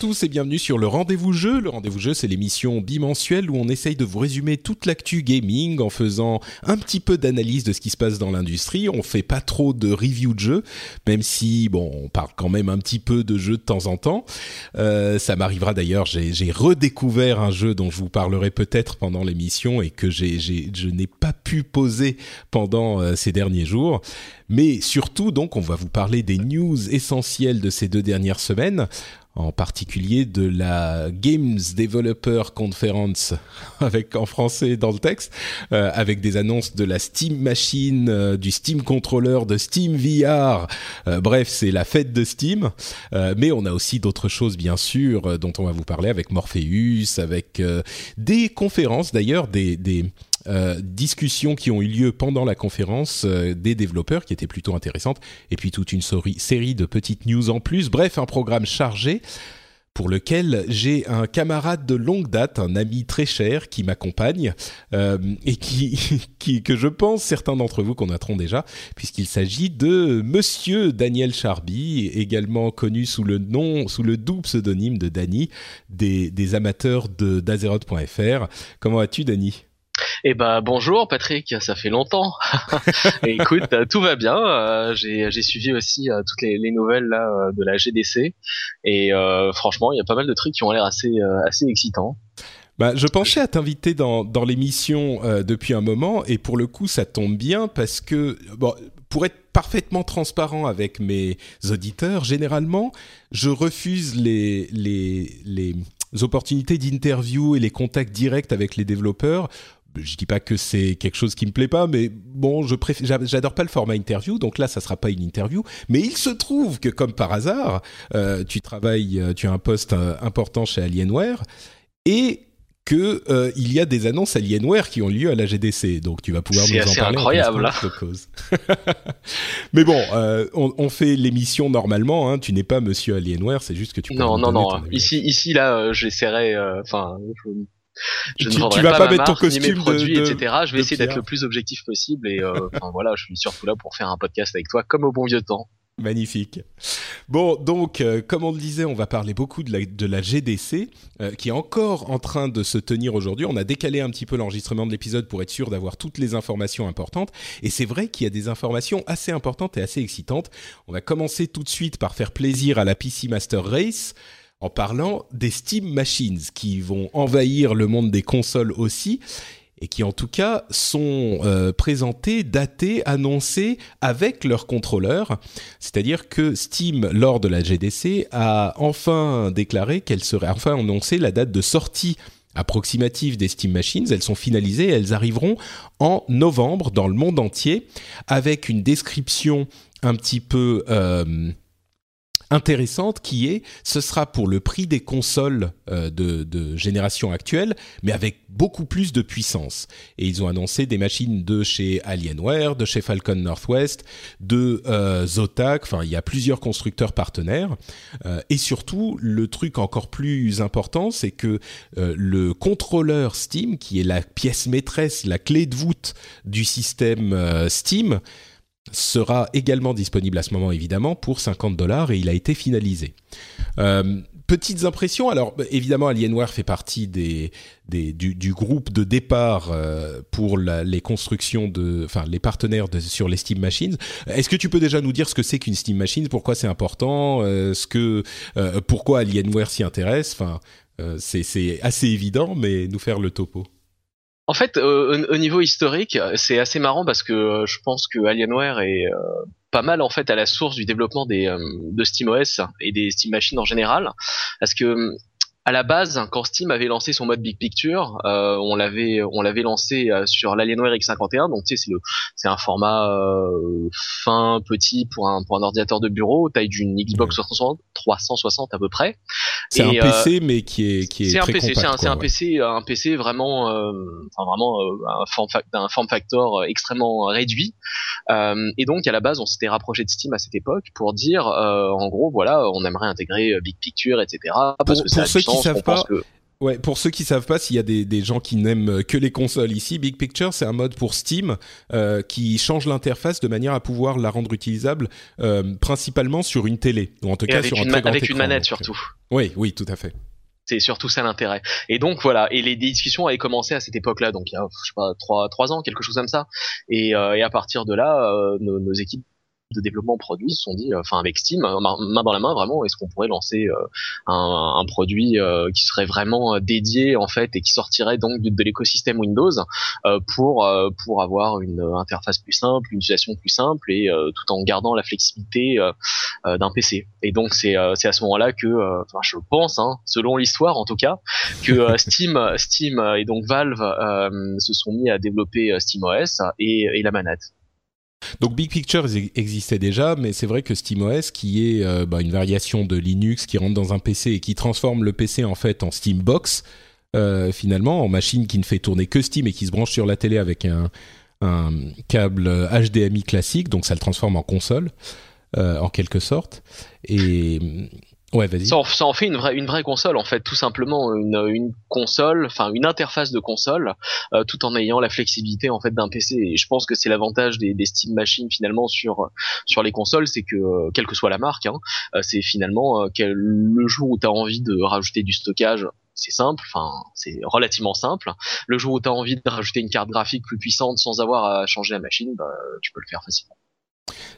tous et bienvenue sur le Rendez-vous Jeu. Le Rendez-vous Jeu, c'est l'émission bimensuelle où on essaye de vous résumer toute l'actu gaming en faisant un petit peu d'analyse de ce qui se passe dans l'industrie. On fait pas trop de review de jeux, même si, bon, on parle quand même un petit peu de jeux de temps en temps. Euh, ça m'arrivera d'ailleurs, j'ai redécouvert un jeu dont je vous parlerai peut-être pendant l'émission et que je n'ai pas pu poser pendant euh, ces derniers jours. Mais surtout, donc, on va vous parler des news essentielles de ces deux dernières semaines en particulier de la Games Developer Conference, avec en français dans le texte, euh, avec des annonces de la Steam Machine, euh, du Steam Controller, de Steam VR. Euh, bref, c'est la fête de Steam. Euh, mais on a aussi d'autres choses, bien sûr, euh, dont on va vous parler avec Morpheus, avec des conférences, d'ailleurs, des, des euh, discussions qui ont eu lieu pendant la conférence euh, des développeurs qui étaient plutôt intéressantes et puis toute une série de petites news en plus. Bref, un programme chargé pour lequel j'ai un camarade de longue date, un ami très cher qui m'accompagne euh, et qui, que je pense certains d'entre vous connaîtront déjà puisqu'il s'agit de Monsieur Daniel Charby, également connu sous le nom, sous le doux pseudonyme de Dany des, amateurs de d'Azeroth.fr. Comment vas-tu, Dany? Eh ben bonjour Patrick, ça fait longtemps. Écoute, euh, tout va bien. euh, j'ai suivi aussi euh, toutes les, les nouvelles de la GDC et franchement, il y a pas mal de trucs qui ont l'air assez excitants. Bah, je pensais à t'inviter dans, l'émission depuis un moment et pour le coup ça tombe bien parce que pour être parfaitement transparent avec mes auditeurs, généralement je refuse les opportunités d'interview et les contacts directs avec les développeurs. Je dis pas que c'est quelque chose qui me plaît pas, mais bon, je préfère, j'a- j'adore pas le format interview, donc là, ça sera pas une interview. Mais il se trouve que, comme par hasard, euh, tu travailles, euh, tu as un poste euh, important chez Alienware et que euh, il y a des annonces Alienware qui ont lieu à la GDC, donc tu vas pouvoir nous en parler. en incroyable, connaissance de cause. Mais bon, on, on fait l'émission normalement. Hein, tu n'es pas Monsieur Alienware, c'est juste que tu. peux Non non non. Ici ici là, j'essaierai. Enfin, je, je Tu- ne vendrai tu vas pas mettre ton marque, costume de- produits, de- etc. Je vais essayer d'être le plus objectif possible et euh, enfin voilà, je suis surtout là pour faire un podcast avec toi comme au bon vieux temps. Magnifique. Bon, donc, euh, comme on le disait, on va parler beaucoup de la, de la GDC, euh, qui est encore en train de se tenir aujourd'hui. On a décalé un petit peu l'enregistrement de l'épisode pour être sûr d'avoir toutes les informations importantes. Et c'est vrai qu'il y a des informations assez importantes et assez excitantes. On va commencer tout de suite par faire plaisir à la PC Master Race en parlant des Steam Machines qui vont envahir le monde des consoles aussi et qui en tout cas sont euh, présentés, datés, annoncés avec leur contrôleur. C'est-à-dire que Steam, lors de la GDC, a enfin déclaré qu'elle serait, enfin annoncé la date de sortie approximative des Steam Machines. Elles sont finalisées, elles arriveront en novembre dans le monde entier avec une description un petit peu euh, intéressante qui est ce sera pour le prix des consoles euh, de, de génération actuelle mais avec beaucoup plus de puissance. Et ils ont annoncé des machines de chez Alienware de chez Falcon Northwest de euh, Zotac. Enfin il y a plusieurs constructeurs partenaires. Euh, et surtout le truc encore plus important c'est que euh, le contrôleur Steam qui est la pièce maîtresse la clé de voûte du système euh, Steam sera également disponible à ce moment évidemment pour 50 dollars et il a été finalisé. Euh, petites impressions. Alors évidemment, Alienware fait partie des, du, groupe de départ euh, pour les constructions de, enfin les partenaires sur les Steam Machines. Est-ce que tu peux déjà nous dire ce que c'est qu'une Steam Machine, pourquoi c'est important, euh, ce que, pourquoi Alienware s'y intéresse? Enfin, c'est assez évident, mais nous faire le topo. En fait, euh, au, niveau historique, c'est assez marrant parce que euh, je pense que Alienware est euh, pas mal en fait à la source du développement des de SteamOS et des Steam Machines en général, parce que à la base, quand Steam avait lancé son mode Big Picture, euh, on l'avait on l'avait lancé euh, sur l'Alienware X51. Donc tu sais, c'est le c'est un format euh, fin petit pour un pour un ordinateur de bureau, taille d'une Xbox 360, 360 à peu près. C'est un PC mais qui est qui est, un très PC, compact. c'est un, un ouais. PC un PC vraiment euh, enfin vraiment euh, un form un form factor extrêmement réduit. Euh, et donc à la base, on s'était rapproché de Steam à cette époque pour dire euh, en gros voilà, on aimerait intégrer euh, Big Picture, etc. Parce Pour- que ceux qui savent pas, que- Ouais, pour ceux qui savent pas, s'il y a des, des gens qui n'aiment que les consoles ici, Big Picture, c'est un mode pour Steam euh, qui change l'interface de manière à pouvoir la rendre utilisable euh, principalement sur une télé, ou en tout Et cas sur un très grand avec une manette donc, surtout. Oui, oui, tout à fait. C'est surtout ça l'intérêt. Et donc voilà, et les discussions avaient commencé à cette époque-là, donc il y a je sais pas trois trois ans, quelque chose comme ça. Et, euh, et à partir de là, euh, nos, nos équipes de développement produit se sont dit, euh, enfin avec Steam, euh, main dans la main vraiment, est-ce qu'on pourrait lancer euh, un, un produit euh, qui serait vraiment dédié en fait et qui sortirait donc de, de l'écosystème Windows euh, pour euh, pour avoir une interface plus simple, une utilisation plus simple et euh, tout en gardant la flexibilité d'un PC. Et donc c'est euh, c'est à ce moment-là que, euh, enfin je pense, hein, selon l'histoire en tout cas, que Steam, Steam et donc Valve euh, se sont mis à développer SteamOS et, et la manette. Donc Big Picture ex- existait déjà, mais c'est vrai que SteamOS, qui est euh, bah, une variation de Linux qui rentre dans un PC et qui transforme le PC en fait en Steambox, euh, finalement, en machine qui ne fait tourner que Steam et qui se branche sur la télé avec un, un câble HDMI classique, donc ça le transforme en console, euh, en quelque sorte. Et ouais, vas-y. Ça en, ça en fait une vraie, une vraie console en fait, tout simplement une, une console, enfin une interface de console, euh, tout en ayant la flexibilité en fait d'un PC. Et je pense que c'est l'avantage des, des Steam Machines finalement sur sur les consoles, c'est que euh, quelle que soit la marque, hein, euh, c'est finalement euh, que le jour où tu as envie de rajouter du stockage. C'est simple, enfin c'est relativement simple. Le jour où tu as envie de rajouter une carte graphique plus puissante sans avoir à changer la machine, bah, tu peux le faire facilement.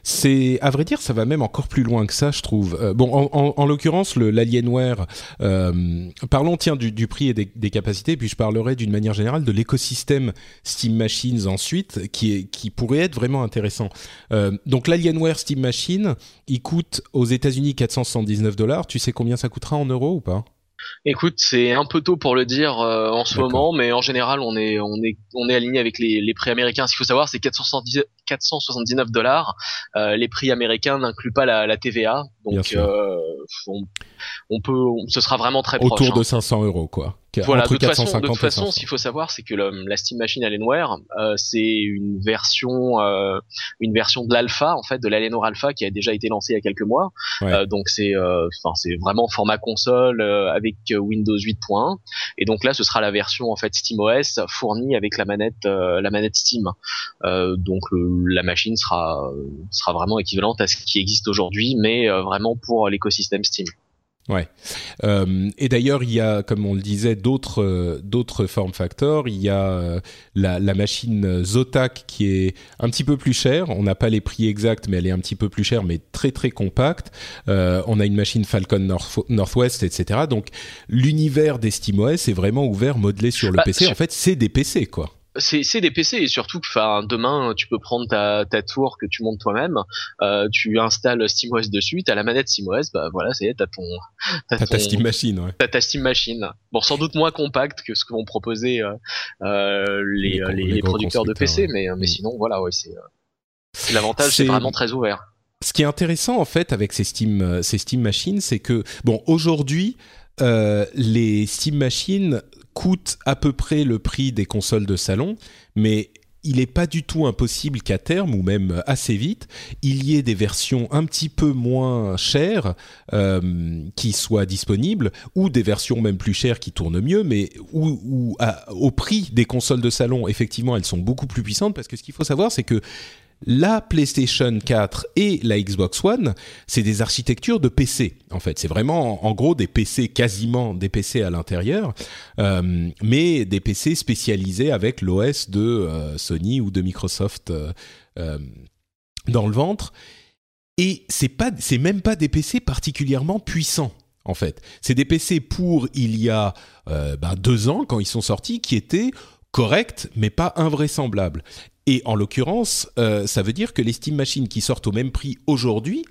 C'est, à vrai dire, ça va même encore plus loin que ça, je trouve. Euh, bon, en, en, en l'occurrence, l'Alienware. Euh, parlons, tiens, du, prix et des, capacités, puis je parlerai d'une manière générale de l'écosystème Steam Machines ensuite, qui pourrait être vraiment intéressant. Euh, donc l'Alienware Steam Machine, il coûte aux États-Unis 479 dollars. Tu sais combien ça coûtera en euros ou pas? Écoute, c'est un peu tôt pour le dire euh, en ce moment, mais en général, on est on est on est aligné avec les, les prix américains. Ce qu'il faut savoir, c'est 470 479 dollars. Euh, les prix américains n'incluent pas la, la TVA, donc euh, on, on, peut, on, ce sera vraiment très autour proche. de 500 euros, quoi. Voilà, Entre de toute façon, 450 de toute façon, 500. ce qu'il faut savoir, c'est que le, la Steam Machine Alienware, euh, c'est une version, euh, une version de l'alpha, en fait, de l'Alienware Alpha qui a déjà été lancée il y a quelques mois. Ouais. Euh, donc c'est, enfin, c'est vraiment format console euh, avec Windows 8.1. Et donc là, ce sera la version en fait SteamOS fournie avec la manette, euh, la manette Steam. Euh, donc la machine sera, sera vraiment équivalente à ce qui existe aujourd'hui, mais euh, vraiment pour l'écosystème Steam. Ouais. Euh, et d'ailleurs, il y a, comme on le disait, d'autres euh, d'autres form factors. Il y a euh, la, la machine Zotac qui est un petit peu plus chère. On n'a pas les prix exacts, mais elle est un petit peu plus chère, mais très très compacte. On a une machine Falcon North, Northwest, etc. Donc l'univers des SteamOS est vraiment ouvert, modelé sur le Bah, PC. En fait, c'est des PC, quoi. C'est c'est des PC et surtout que enfin demain tu peux prendre ta, ta tour que tu montes toi-même euh, tu installes SteamOS dessus t'as la manette SteamOS bah voilà c'est t'as ton T'as ta Steam Machine, ouais. t'as ta Steam Machine bon sans doute moins compacte que ce que vont proposer euh, euh, les, Les les, les producteurs de PC mais mais Mm. sinon voilà ouais c'est euh, l'avantage C'est- c'est vraiment très ouvert Ce qui est intéressant en fait avec ces Steam, euh, ces Steam Machines, c'est que bon aujourd'hui euh, les Steam Machines coûtent à peu près le prix des consoles de salon, mais il n'est pas du tout impossible qu'à terme, ou même assez vite, il y ait des versions un petit peu moins chères euh, qui soient disponibles, ou des versions même plus chères qui tournent mieux, mais au prix des consoles de salon, effectivement, elles sont beaucoup plus puissantes, parce que ce qu'il faut savoir, c'est que la PlayStation 4 et la Xbox One, c'est des architectures de PC. En fait, c'est vraiment en gros des PC quasiment des PC à l'intérieur, euh, mais des PC spécialisés avec l'OS de euh, Sony ou de Microsoft euh, dans le ventre. Et c'est pas, c'est même pas des PC particulièrement puissants en fait. C'est des PC pour il y a ben, deux ans quand ils sont sortis qui étaient corrects mais pas invraisemblables. Et en l'occurrence, euh, ça veut dire que les Steam Machines qui sortent au même prix aujourd'hui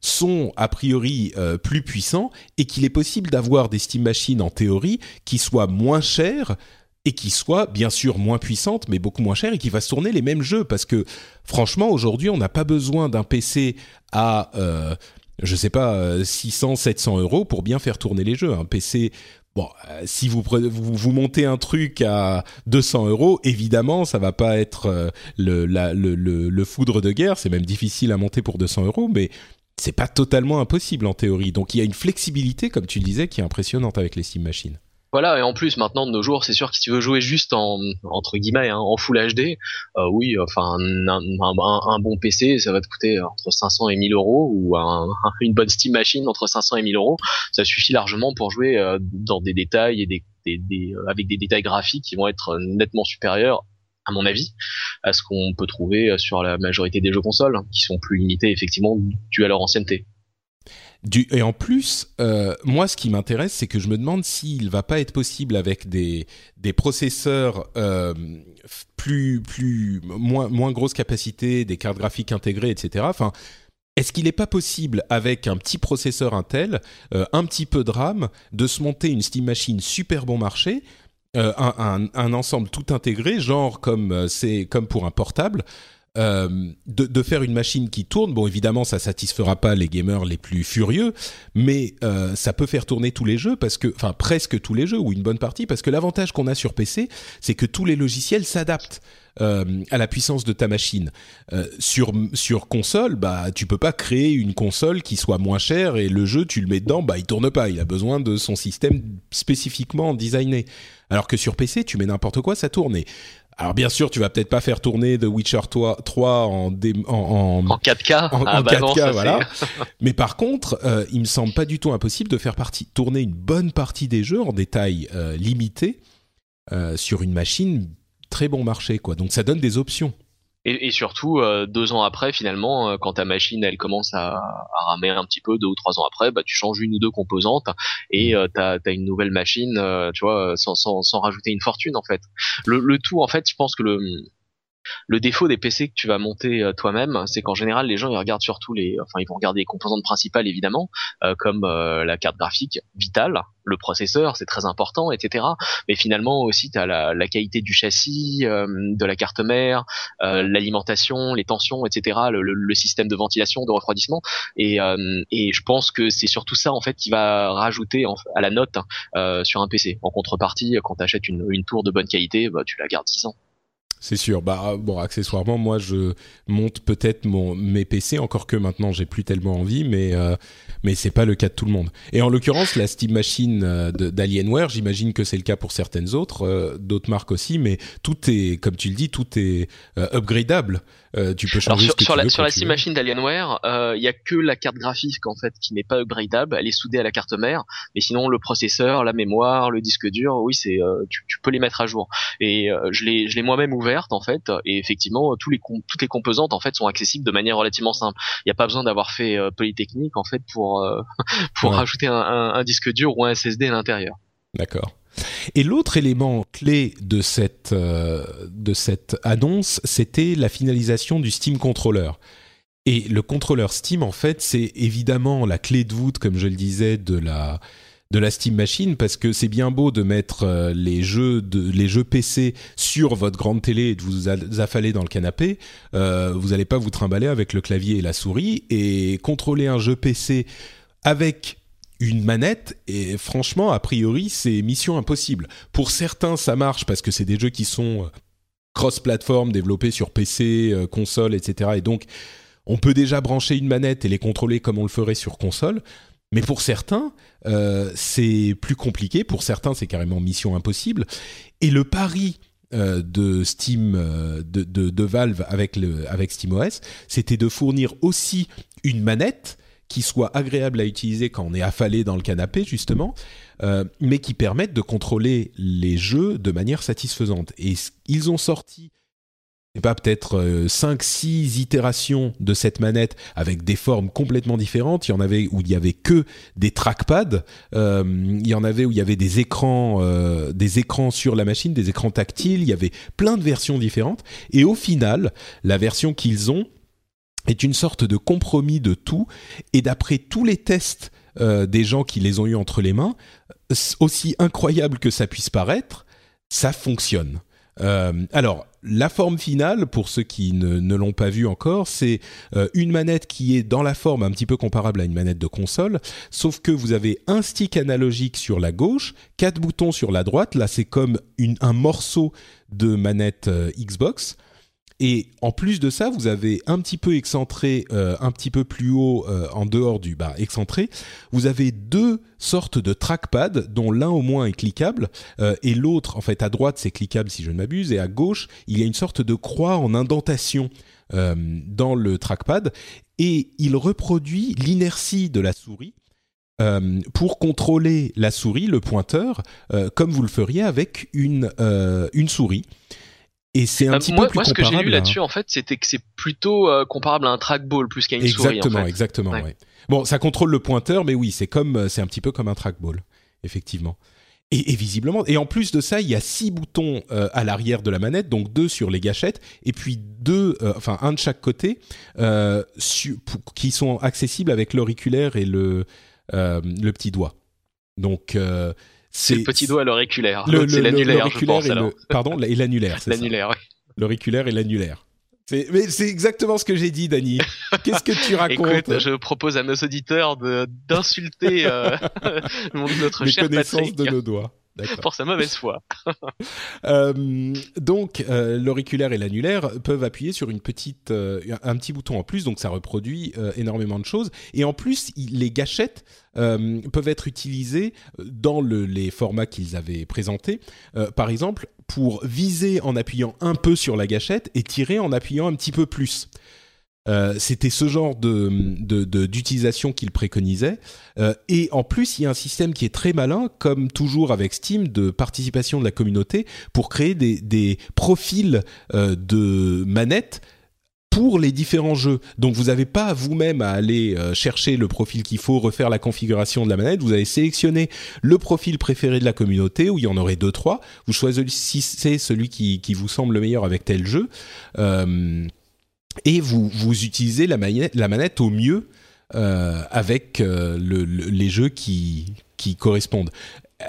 sont a priori euh, plus puissants et qu'il est possible d'avoir des Steam Machines en théorie qui soient moins chères et qui soient bien sûr moins puissantes mais beaucoup moins chères et qui fassent tourner les mêmes jeux. Parce que franchement aujourd'hui on n'a pas besoin d'un PC à euh, je sais pas 600 700 euros pour bien faire tourner les jeux. Un PC Bon, euh, si vous, vous, montez un truc à 200 euros, évidemment, ça va pas être euh, le, foudre de guerre. C'est même difficile à monter pour 200 euros, mais c'est pas totalement impossible en théorie. Donc il y a une flexibilité, comme tu le disais, qui est impressionnante avec les Steam Machines. Voilà, et en plus maintenant de nos jours, c'est sûr que si tu veux jouer juste en entre guillemets hein, en Full HD, euh, oui, enfin un, bon PC, ça va te coûter entre 500 et 1000 euros, ou un, une bonne Steam Machine entre 500 et 1000 euros, ça suffit largement pour jouer euh, dans des détails et des, euh, avec des détails graphiques qui vont être nettement supérieurs à mon avis, à ce qu'on peut trouver sur la majorité des jeux consoles, qui sont plus limités effectivement dû à leur ancienneté et en plus, euh, moi, ce qui m'intéresse, c'est que je me demande s'il va pas être possible avec des, des processeurs euh, plus, plus moins, moins grosse capacité, des cartes graphiques intégrées, etc. Enfin, est-ce qu'il n'est pas possible, avec un petit processeur Intel, euh, un petit peu de RAM, de se monter une Steam Machine super bon marché, un, un, ensemble tout intégré, genre comme comme pour un portable, de, de, faire une machine qui tourne. Bon, évidemment, ça satisfera pas les gamers les plus furieux, mais euh, ça peut faire tourner tous les jeux parce que, enfin, presque tous les jeux ou une bonne partie, parce que l'avantage qu'on a sur PC, c'est que tous les logiciels s'adaptent. Euh, à la puissance de ta machine. Euh, sur sur console, bah tu peux pas créer une console qui soit moins chère et le jeu tu le mets dedans, bah il tourne pas. Il a besoin de son système spécifiquement designé. Alors que sur PC, tu mets n'importe quoi, ça tourne. Alors bien sûr, tu vas peut-être pas faire tourner The Witcher 3, en, en, en, 4K, en, 4K ah bah voilà. Mais par contre, euh, il me semble pas du tout impossible de faire partie, tourner une bonne partie des jeux en détail euh, limité euh, sur une machine très bon marché, quoi. Donc ça donne des options. Et, et, surtout, euh, deux ans après, finalement, euh, quand ta machine elle commence à, à, ramer un petit peu, deux ou trois ans après, bah tu changes une ou deux composantes et euh, t'as as une nouvelle machine, euh, tu vois, sans, sans, sans, rajouter une fortune en fait. Le, le tout, en fait, je pense que le le défaut des PC que tu vas monter euh, toi-même, c'est qu'en général les gens ils regardent surtout les, enfin ils vont regarder les composantes principales évidemment, euh, comme euh, la carte graphique vitale, le processeur, c'est très important, etc. Mais finalement aussi tu la, qualité du châssis, de la carte mère, l'alimentation, les tensions, etc. Le, le, système de ventilation, de refroidissement. Et, et je pense que c'est surtout ça en fait qui va rajouter à la note sur un PC. En contrepartie, quand tu achètes une, tour de bonne qualité, bah, tu la gardes 6 ans c'est sûr. Bah bon, accessoirement, moi je monte peut-être mon mes PC, encore que maintenant j'ai plus tellement envie, mais euh, mais c'est pas le cas de tout le monde. Et en l'occurrence, la Steam Machine euh, d'Alienware, j'imagine que c'est le cas pour certaines autres, euh, d'autres marques aussi, mais tout est, comme tu le dis, tout est euh, upgradable. Euh, tu peux changer sur, ce que sur tu la, veux sur la Steam Machine d'Alienware, il y a que la carte graphique en fait qui n'est pas upgradable. Elle est soudée à la carte mère, mais sinon le processeur, la mémoire, le disque dur, oui, c'est tu, tu, peux les mettre à jour. Et je l'ai je l'ai moi-même ouverte en fait, et effectivement tous les toutes les composantes en fait sont accessibles de manière relativement simple. Il n'y a pas besoin d'avoir fait Polytechnique en fait pour pour rajouter un, un, disque dur ou un SSD à l'intérieur. D'accord. Et l'autre élément clé de cette, euh, de cette annonce, c'était la finalisation du Steam Controller. Et le contrôleur Steam, en fait, c'est évidemment la clé de voûte, comme je le disais, de la, de la Steam Machine parce que c'est bien beau de mettre euh, les jeux de les jeux PC sur votre grande télé et de vous affaler dans le canapé. Euh, vous n'allez pas vous trimballer avec le clavier et la souris et contrôler un jeu PC avec une manette et franchement a priori c'est mission impossible. Pour certains ça marche parce que c'est des jeux qui sont euh, cross-platform développés sur PC, console, etc. Et donc on peut déjà brancher une manette et les contrôler comme on le ferait sur console. Mais pour certains, euh, c'est plus compliqué. Pour certains, c'est carrément mission impossible. Et le pari de Steam, de, Valve avec avec SteamOS, c'était de fournir aussi une manette qui soit agréable à utiliser quand on est affalé dans le canapé justement, euh, mais qui permette de contrôler les jeux de manière satisfaisante. Et ils ont sorti c'est pas peut-être 5 euh, 6 itérations de cette manette avec des formes complètement différentes, il y en avait où il y avait que des trackpads, euh, il y en avait où il y avait des écrans des écrans sur la machine, des écrans tactiles, il y avait plein de versions différentes. Et au final, la version qu'ils ont est une sorte de compromis de tout. Et d'après tous les tests euh, des gens qui les ont eu entre les mains, aussi incroyable que ça puisse paraître, ça fonctionne. Euh, alors, la forme finale, pour ceux qui ne, l'ont pas vu encore, c'est euh, une manette qui est dans la forme un petit peu comparable à une manette de console, sauf que vous avez un stick analogique sur la gauche, quatre boutons sur la droite. Là, c'est comme un morceau de manette Xbox. Et en plus de ça, vous avez un petit peu excentré, euh, un petit peu plus haut euh, en dehors du bas excentré, vous avez deux sortes de trackpad dont l'un au moins est cliquable euh, et l'autre, en fait à droite c'est cliquable si je ne m'abuse et à gauche il y a une sorte de croix en indentation dans le trackpad et il reproduit l'inertie de la souris. pour contrôler la souris, le pointeur, comme vous le feriez avec une, une souris. Et c'est un bah, petit peu plus moi, ce que j'ai lu là-dessus, en fait, c'était que c'est plutôt euh, comparable à un trackball plus qu'à une souris. Exactement, exactement. Ouais. Bon, ça contrôle le pointeur, mais oui, c'est comme, euh, c'est un petit peu comme un trackball, effectivement. Et, et, visiblement, et en plus de ça, il y a six boutons euh, à l'arrière de la manette, donc deux sur les gâchettes, et puis deux, enfin un de chaque côté, qui sont accessibles avec l'auriculaire et le le petit doigt. Donc c'est le petit doigt à l'auriculaire. C'est l'annulaire, je pense. Et le, pardon, et l'annulaire. L'annulaire, oui. L'auriculaire et l'annulaire. Mais c'est exactement ce que j'ai dit, Dani. Qu'est-ce que tu racontes Écoute, je propose à nos auditeurs d'insulter euh, notre Les cher connaissances de nos doigts pour sa mauvaise foi. euh, donc, euh, l'auriculaire et l'annulaire peuvent appuyer sur une petite, euh, un petit bouton en plus, donc ça reproduit énormément de choses. Et en plus, les gâchettes peuvent être utilisées dans le, les formats qu'ils avaient présentés. par exemple, pour viser en appuyant un peu sur la gâchette et tirer en appuyant un petit peu plus. Euh, c'était ce genre de, d'utilisation qu'il préconisait. Euh, et en plus, il y a un système qui est très malin, comme toujours avec Steam, de participation de la communauté pour créer des, des profils euh, de manettes pour les différents jeux. Donc vous n'avez pas vous-même à aller chercher le profil qu'il faut, refaire la configuration de la manette. Vous allez sélectionner le profil préféré de la communauté, où il y en aurait deux, trois. Vous choisissez celui qui, qui vous semble le meilleur avec tel jeu. Et vous, vous utilisez la manette, au mieux euh, avec euh, le, les jeux qui, qui correspondent.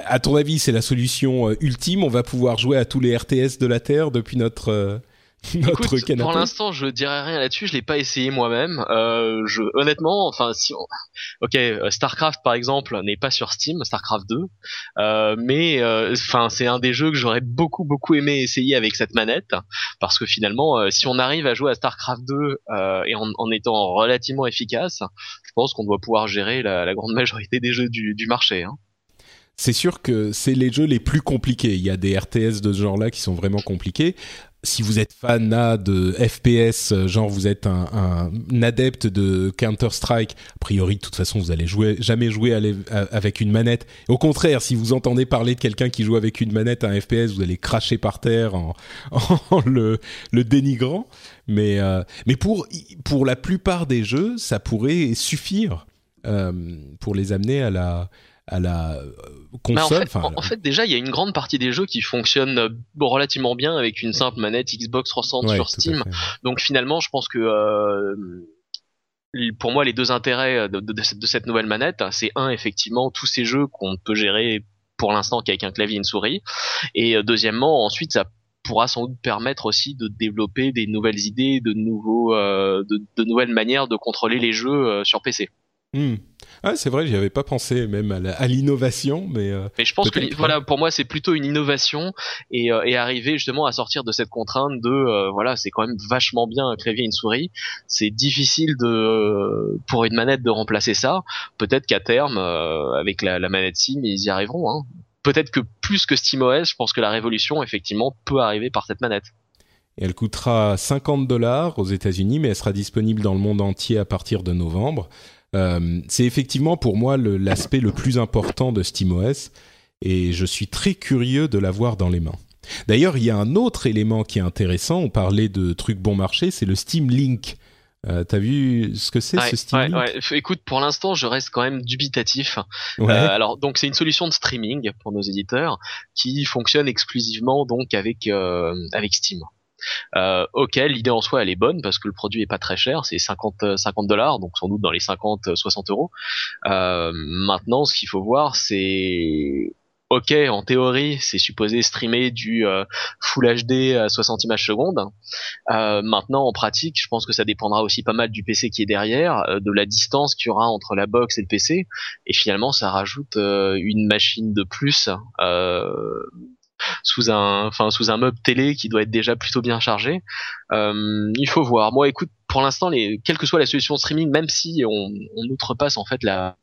À ton avis, c'est la solution euh, ultime? On va pouvoir jouer à tous les RTS de la Terre depuis notre notre Écoute, Pour l'instant, je dirais rien là-dessus. Je l'ai pas essayé moi-même. Euh, je, honnêtement, enfin, si, ok, euh, Starcraft par exemple n'est pas sur Steam, Starcraft 2, euh, mais euh, enfin, c'est un des jeux que j'aurais beaucoup beaucoup aimé essayer avec cette manette, parce que finalement, si on arrive à jouer à Starcraft 2 et en, en, étant relativement efficace, je pense qu'on doit pouvoir gérer la, la, grande majorité des jeux du, du marché. Hein c'est sûr que c'est les jeux les plus compliqués. Il y a des RTS de ce genre-là qui sont vraiment compliqués si vous êtes fan de FPS, euh, genre vous êtes un, adepte de Counter Strike, a priori de toute façon vous allez jouer, jamais jouer avec une manette. Au contraire, si vous entendez parler de quelqu'un qui joue avec une manette à un FPS, vous allez cracher par terre en, le, dénigrant. Mais euh, mais pour pour la plupart des jeux, ça pourrait suffire euh, pour les amener à la à la euh, en, fait, déjà, il y a une grande partie des jeux qui fonctionnent euh, relativement bien avec une simple manette Xbox 360 sur Steam. Donc finalement, je pense que euh, pour moi, les deux intérêts de, de, cette nouvelle manette, c'est un, effectivement, tous ces jeux qu'on peut gérer pour l'instant qu'avec un clavier et une souris. Et deuxièmement, ensuite, ça pourra sans doute permettre aussi de développer des nouvelles idées, de nouveaux, de, nouvelles manières de contrôler les jeux sur PC. Hmm. Ah, c'est vrai, j'y avais pas pensé même à l'innovation, mais. Euh, mais je pense que voilà, pour moi, c'est plutôt une innovation et, euh, et, arriver justement à sortir de cette contrainte de euh, voilà, c'est quand même vachement bien un clavier et une souris. C'est difficile de pour une manette de remplacer ça. Peut-être qu'à terme, avec la, la, manette SIM, ils y arriveront. Hein. peut-être que plus que SteamOS, je pense que la révolution effectivement peut arriver par cette manette. elle coûtera 50 dollars aux États-Unis, mais elle sera disponible dans le monde entier à partir de novembre. Euh, c'est effectivement pour moi l'aspect le, plus important de SteamOS et je suis très curieux de l'avoir dans les mains. D'ailleurs, il y a un autre élément qui est intéressant. On parlait de trucs bon marché, c'est le Steam Link. Euh, T'as vu ce que c'est ce Steam Link? ouais. Écoute, pour l'instant, je reste quand même dubitatif. Euh, alors, donc, c'est une solution de streaming pour nos éditeurs qui fonctionne exclusivement donc avec avec Steam. Euh, ok, l'idée en soi elle est bonne parce que le produit est pas très cher, c'est 50 50 dollars, donc sans doute dans les 50 60 euros. Euh, maintenant, ce qu'il faut voir, c'est ok, en théorie, c'est supposé streamer du euh, Full HD à 60 images secondes. Euh, maintenant, en pratique, je pense que ça dépendra aussi pas mal du PC qui est derrière, euh, de la distance qu'il y aura entre la box et le PC, et finalement, ça rajoute une machine de plus sous un, enfin sous un meuble télé qui doit être déjà plutôt bien chargé. il faut voir. Moi, écoute, pour l'instant, les, quelle que soit la solution de streaming, même si on, on outrepasse en fait la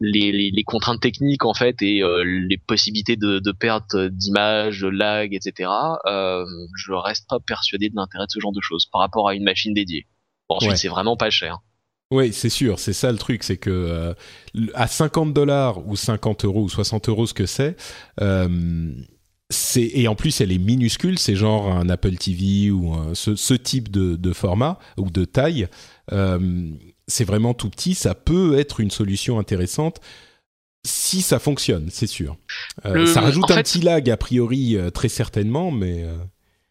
les, les, contraintes techniques en fait et euh, les possibilités de, de perte d'image, de lag, etc. Euh, je reste pas persuadé de l'intérêt de ce genre de choses par rapport à une machine dédiée. Bon, ensuite, c'est vraiment pas cher. Oui, c'est sûr, c'est ça le truc, c'est que euh, à 50 dollars ou 50 euros ou 60 euros, ce que c'est, euh, c'est et en plus elle est minuscule, c'est genre un Apple TV ou ce, ce, type de, de, format ou de taille. Euh, c'est vraiment tout petit, ça peut être une solution intéressante si ça fonctionne, c'est sûr. Ça rajoute un petit lag a priori très certainement, mais.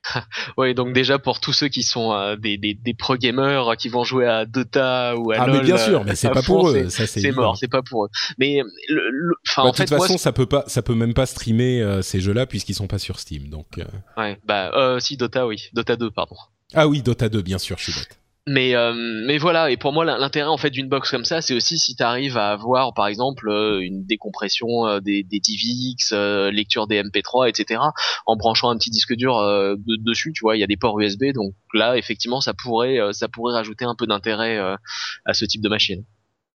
Euh, oui, donc déjà pour tous ceux qui sont des, des, des, pro gamers qui vont jouer à Dota ou à ah, mais bien sûr, mais c'est pas pour eux, ça c'est mort, c'est pas pour eux. Mais le, bah, en de toute façon, ça peut pas, ça peut même pas streamer ces jeux-là puisqu'ils sont pas sur Steam, donc. Ouais, bah si Dota, oui, Dota 2, pardon. Ah oui, Dota 2, bien sûr, je suis bête mais euh, mais voilà et pour moi l'intérêt en fait d'une box comme ça c'est aussi si tu arrives à avoir par exemple euh, une décompression euh, des, des DivX lecture des MP3 etc en branchant un petit disque dur dessus tu vois il y a des ports USB donc là effectivement ça pourrait ça pourrait rajouter un peu d'intérêt à ce type de machine.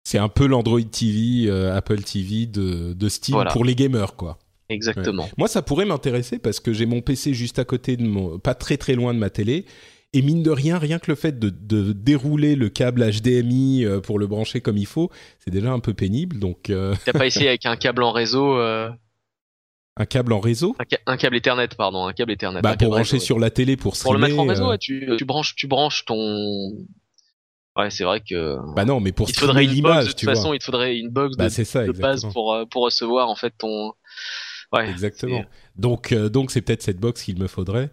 C'est un peu l'Android TV Apple TV de, de Steam pour les gamers quoi. Exactement. Moi, ça pourrait m'intéresser parce que j'ai mon PC juste à côté de mon, pas très très loin de ma télé, et mine de rien, rien que le fait de, de dérouler le câble HDMI euh, pour le brancher comme il faut, c'est déjà un peu pénible. Donc, euh... t'as pas essayé avec un câble en réseau euh... Un câble en réseau? un, câble Ethernet, pardon, un câble Ethernet. Bah, pour brancher sur la télé pour streamer. Pour le mettre en réseau, euh. tu, tu branches, tu branches ton. Ouais, c'est vrai que. Bah non, mais pour il streamer l'image, de toute façon, il te faudrait une box bah, de, ça, de base pour pour recevoir en fait ton. Ouais. Exactement. Donc donc c'est peut-être cette box qu'il me faudrait.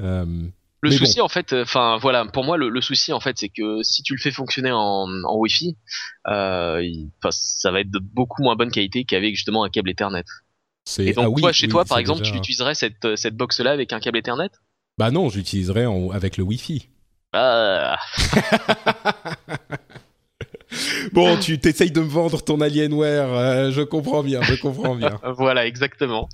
Euh, le souci en fait, enfin voilà, pour moi le, souci en fait, c'est que si tu le fais fonctionner en, en Wi-Fi, euh, ça va être de beaucoup moins bonne qualité qu'avec justement un câble Ethernet. Et donc ah toi, chez toi, par exemple, tu utiliserais cette cette box là avec un câble Ethernet? Bah non, j'utiliserais avec le Wi-Fi. Ah. bon, tu t'essayes de me vendre ton Alienware, euh, je comprends bien, je comprends bien. voilà, exactement.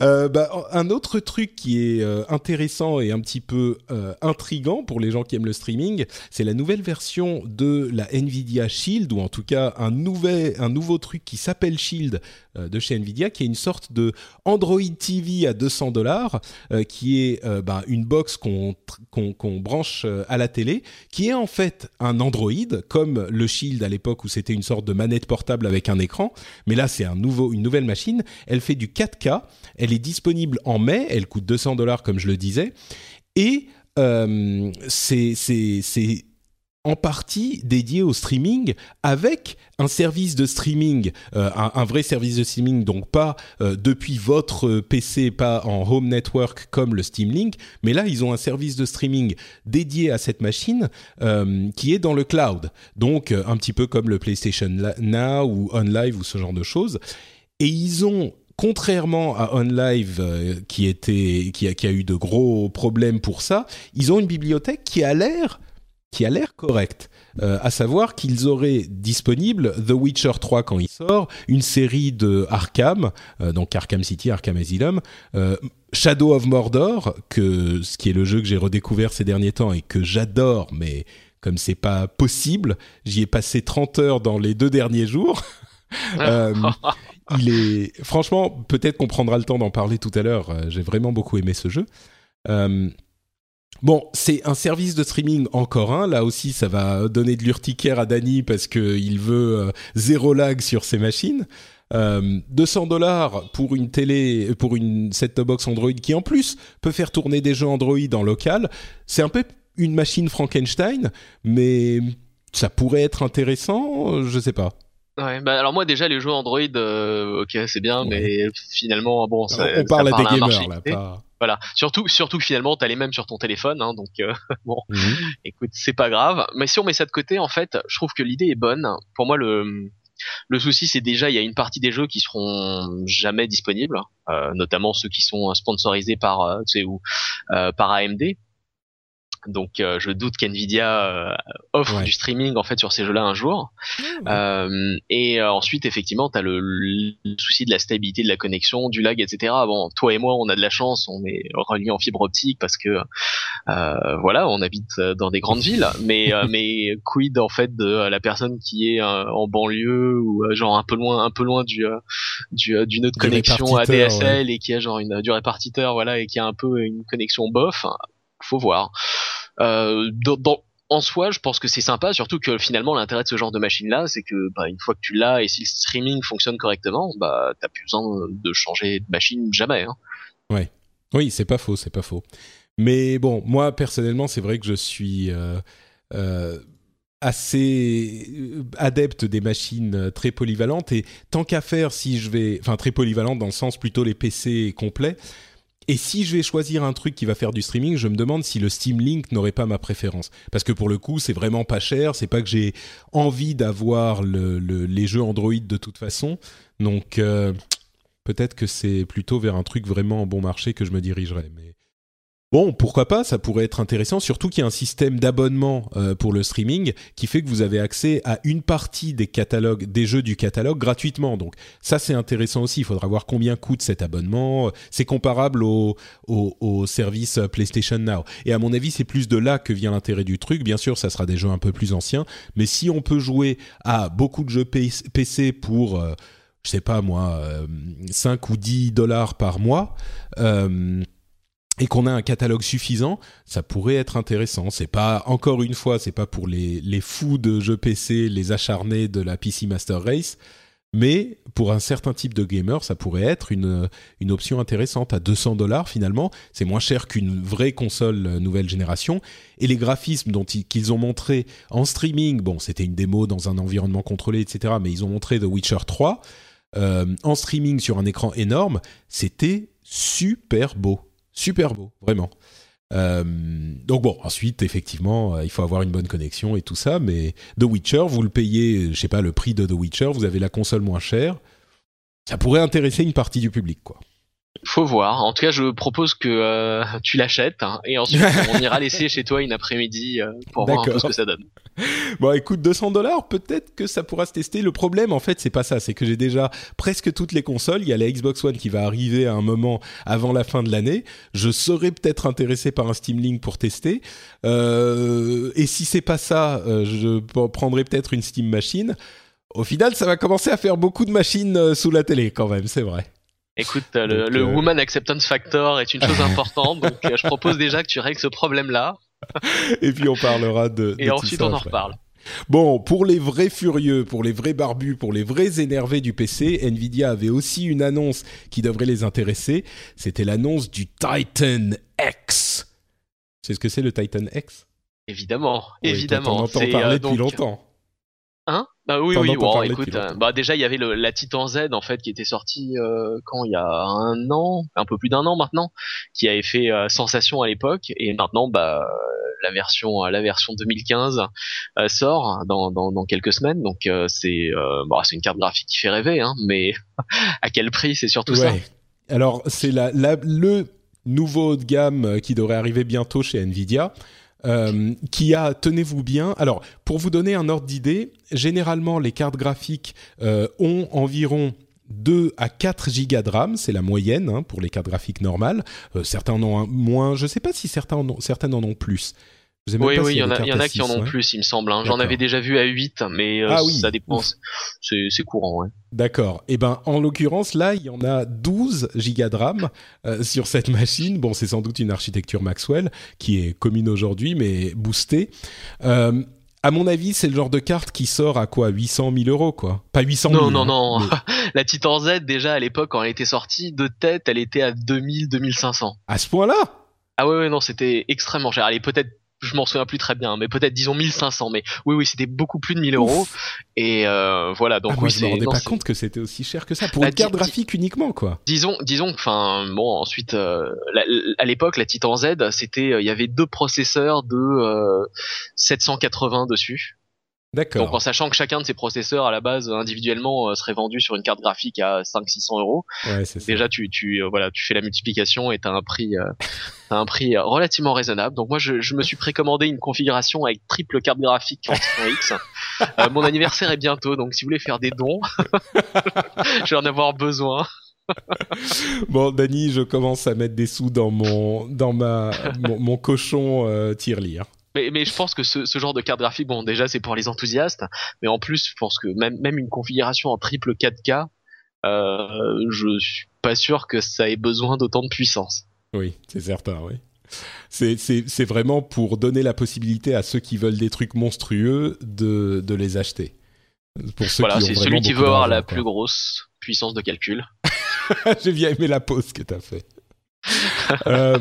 Euh, bah, un autre truc qui est euh, intéressant et un petit peu intrigant pour les gens qui aiment le streaming, c'est la nouvelle version de la Nvidia Shield, ou en tout cas un, nouvel, un nouveau truc qui s'appelle Shield de chez Nvidia, qui est une sorte de Android TV à 200 dollars, qui est bah, une box qu'on qu'on branche à la télé, qui est en fait un Android, comme le Shield à l'époque où c'était une sorte de manette portable avec un écran, mais là c'est un nouveau, une nouvelle machine. Elle fait du 4K, elle est disponible en mai, elle coûte 200 dollars comme je le disais, et euh, c'est en partie dédié au streaming avec un service de streaming, euh, un, vrai service de streaming, donc pas euh, depuis votre PC, pas en home network comme le Steam Link, mais là ils ont un service de streaming dédié à cette machine euh, qui est dans le cloud, donc un petit peu comme le PlayStation Now ou OnLive ou ce genre de choses, et ils ont contrairement à OnLive qui a eu de gros problèmes pour ça, ils ont une bibliothèque qui a l'air qui a l'air correct. Euh, à savoir qu'ils auraient disponible The Witcher 3 quand il sort, une série de Arkham, euh, donc Arkham City, Arkham Asylum, euh, Shadow of Mordor, que ce qui est le jeu que j'ai redécouvert ces derniers temps et que j'adore, mais comme c'est pas possible, j'y ai passé 30 heures dans les deux derniers jours. il est franchement peut-être qu'on prendra le temps d'en parler tout à l'heure. J'ai vraiment beaucoup aimé ce jeu. Bon, c'est un service de streaming encore un. Là aussi, ça va donner de l'urticaire à Dany parce qu'il veut euh, zéro lag sur ses machines. Euh, 200 dollars pour une télé, pour une set-top box Android qui en plus peut faire tourner des jeux Android en local. C'est un peu une machine Frankenstein, mais ça pourrait être intéressant. Je sais pas. Ouais, bah alors moi déjà les jeux Android, euh, ok c'est bien, mais finalement bon, ça, on parle à des gamers là, pas... Voilà. Surtout, surtout que finalement, t'as les mêmes sur ton téléphone, hein, donc euh, bon, mhm. écoute, c'est pas grave. Mais si on met ça de côté, en fait, je trouve que l'idée est bonne. Pour moi, le le souci, c'est déjà il y a une partie des jeux qui seront jamais disponibles, euh, notamment ceux qui sont sponsorisés par, euh, tu sais, ou euh, par AMD. Donc euh, je doute qu'Nvidia euh, offre du streaming en fait sur ces jeux-là un jour. Euh, et ensuite effectivement tu as le, souci de la stabilité de la connexion, du lag, etc. Bon, toi et moi on a de la chance, on est reliés en fibre optique parce que voilà, on habite dans des grandes villes. Mais mais quid en fait de la personne qui est en banlieue ou genre un peu loin, un peu loin du du d'une autre connexion ADSL et qui a genre une du répartiteur voilà et qui a un peu une connexion bof faut voir. Euh, en soi, je pense que c'est sympa, surtout que finalement l'intérêt de ce genre de machine-là, c'est que bah, une fois que tu l'as et si le streaming fonctionne correctement, bah t'as plus besoin de changer de machine jamais. Hein. Ouais, oui, c'est pas faux, c'est pas faux. Mais bon, moi personnellement, c'est vrai que je suis euh, euh, assez adepte des machines très polyvalentes et tant qu'à faire, si je vais, enfin très polyvalentes dans le sens plutôt les PC complets. Et si je vais choisir un truc qui va faire du streaming, je me demande si le Steam Link n'aurait pas ma préférence. Parce que pour le coup, c'est vraiment pas cher. C'est pas que j'ai envie d'avoir le, les jeux Android de toute façon. Donc euh, peut-être que c'est plutôt vers un truc vraiment en bon marché que je me dirigerai. Mais Bon, pourquoi pas, ça pourrait être intéressant, surtout qu'il y a un système d'abonnement euh, pour le streaming qui fait que vous avez accès à une partie des catalogues, des jeux du catalogue gratuitement. Donc ça, c'est intéressant aussi. Il faudra voir combien coûte cet abonnement. C'est comparable au, service PlayStation Now. Et à mon avis, c'est plus de là que vient l'intérêt du truc. Bien sûr, ça sera des jeux un peu plus anciens, mais si on peut jouer à beaucoup de jeux PC pour euh, je sais pas moi, 5 euh, ou 10 dollars par mois, euh, et qu'on a un catalogue suffisant, ça pourrait être intéressant. C'est pas encore une fois, c'est pas pour les, les fous de jeux PC, les acharnés de la PC Master Race, mais pour un certain type de gamer, ça pourrait être une, une option intéressante à 200 dollars finalement. C'est moins cher qu'une vraie console nouvelle génération. Et les graphismes dont qu'ils ont montré en streaming, bon, c'était une démo dans un environnement contrôlé, etc. Mais ils ont montré The Witcher 3 euh, en streaming sur un écran énorme. C'était super beau super beau, vraiment. Euh, donc bon, ensuite, effectivement, euh, il faut avoir une bonne connexion et tout ça, mais The Witcher, vous le payez, je sais pas, le prix de The Witcher, vous avez la console moins chère, ça pourrait intéresser une partie du public, quoi. Faut voir. En tout cas, je propose que euh, tu l'achètes hein, et ensuite on ira laisser chez toi une après-midi euh, pour voir un peu ce que ça donne. Bon, écoute, 200 dollars, peut-être que ça pourra se tester. Le problème, en fait, c'est pas ça. C'est que j'ai déjà presque toutes les consoles. Il y a la Xbox One qui va arriver à un moment avant la fin de l'année. Je serais peut-être intéressé par un Steam Link pour tester. Euh, et si c'est pas ça, je prendrai peut-être une Steam Machine. Au final, ça va commencer à faire beaucoup de machines sous la télé, quand même. C'est vrai. Écoute, le, le euh, Woman Acceptance Factor est une chose importante, donc euh, je propose déjà que tu règles ce problème-là. Et puis on parlera de. Et ensuite on en reparle. Bon, pour les vrais furieux, pour les vrais barbus, pour les vrais énervés du PC, Nvidia avait aussi une annonce qui devrait les intéresser. C'était l'annonce du Titan X. C'est ce que c'est le Titan X? Évidemment, évidemment. On entend parler euh, depuis longtemps. Bah oui, oui, bon, écoute, euh, bah déjà il y avait le, la Titan Z en fait qui était sortie euh, quand il y a un an, un peu plus d'un an maintenant, qui avait fait euh, sensation à l'époque et maintenant bah la version la version 2015 sort dans, dans, dans, quelques semaines donc c'est bah, c'est une carte graphique qui fait rêver hein, mais à quel prix c'est surtout ça? Alors c'est la, la, le nouveau de gamme qui devrait arriver bientôt chez Nvidia. Euh, qui a, tenez-vous bien, alors pour vous donner un ordre d'idée, généralement les cartes graphiques euh, ont environ 2 à 4 gigas de RAM, c'est la moyenne hein, pour les cartes graphiques normales. Euh, certains en ont moins, je ne sais pas si certains en ont, certaines en ont plus. Oui, oui, il y, en a, qui en ont plus, il me semble. Hein. J'en avais déjà vu à 8, mais euh, ah ça dépend. C'est courant, ouais. D'accord. Et eh ben, en l'occurrence, là, il y en a 12 gigas de RAM euh, sur cette machine. Bon, c'est sans doute une architecture Maxwell qui est commune aujourd'hui, mais boostée. Euh, à mon avis, c'est le genre de carte qui sort à quoi? 800 000 euros, quoi. Pas 800 000. Non, non, non. La Titan Z, déjà, à l'époque, quand elle était sortie, de tête, elle était à 2000, 2500. À ce point-là? Ah ouais, ouais, non, c'était extrêmement cher. Elle est peut-être je m'en souviens plus très bien, mais peut-être disons 1500. Mais oui, oui, c'était beaucoup plus de 1000 euros. Et euh, voilà, donc ah, oui, je me rendais pas compte que c'était aussi cher que ça pour bah, une carte graphique uniquement, quoi. Disons, disons, enfin, bon, ensuite, euh, à l'époque, la Titan Z, c'était, euh, il y avait deux processeurs de 780 dessus. D'accord. Donc en sachant que chacun de ces processeurs à la base individuellement euh, serait vendu sur une carte graphique à 500-600 euros, ouais, déjà tu tu euh, voilà tu fais la multiplication et t'as un prix euh, as un prix relativement raisonnable. Donc moi je, je me suis précommandé une configuration avec triple carte graphique en X. mon anniversaire est bientôt donc si vous voulez faire des dons, je vais en avoir besoin. bon, Dani, je commence à mettre des sous dans mon dans ma mon, cochon euh, tirelire. Mais, je pense que ce, genre de carte graphique, bon, déjà, c'est pour les enthousiastes, mais en plus, je pense que même, même une configuration en triple 4K, euh, je suis pas sûr que ça ait besoin d'autant de puissance. Oui, c'est certain, oui. C'est vraiment pour donner la possibilité à ceux qui veulent des trucs monstrueux de, de les acheter. Pour ceux voilà, c'est celui qui veut avoir la plus grosse puissance de calcul. J'ai bien aimé la pause que tu as fait. euh,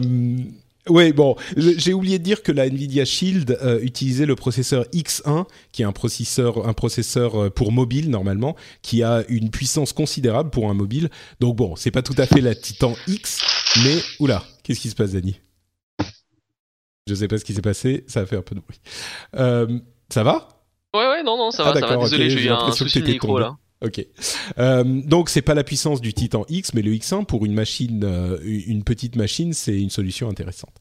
oui, bon, j'ai oublié de dire que la Nvidia Shield euh, utilisait le processeur X1, qui est un processeur, un processeur euh, pour mobile normalement, qui a une puissance considérable pour un mobile. Donc bon, c'est pas tout à fait la Titan X, mais oula, qu'est-ce qui se passe, Dani? Je sais pas ce qui s'est passé, ça a fait un peu de bruit. Euh, ça va? Ouais, ouais, non, non, ça va, ah, ça va. Désolé, j'ai eu un souci de micro là. Ok. Euh, donc c'est pas la puissance du Titan X, mais le X1 pour une machine, euh, une petite machine, c'est une solution intéressante.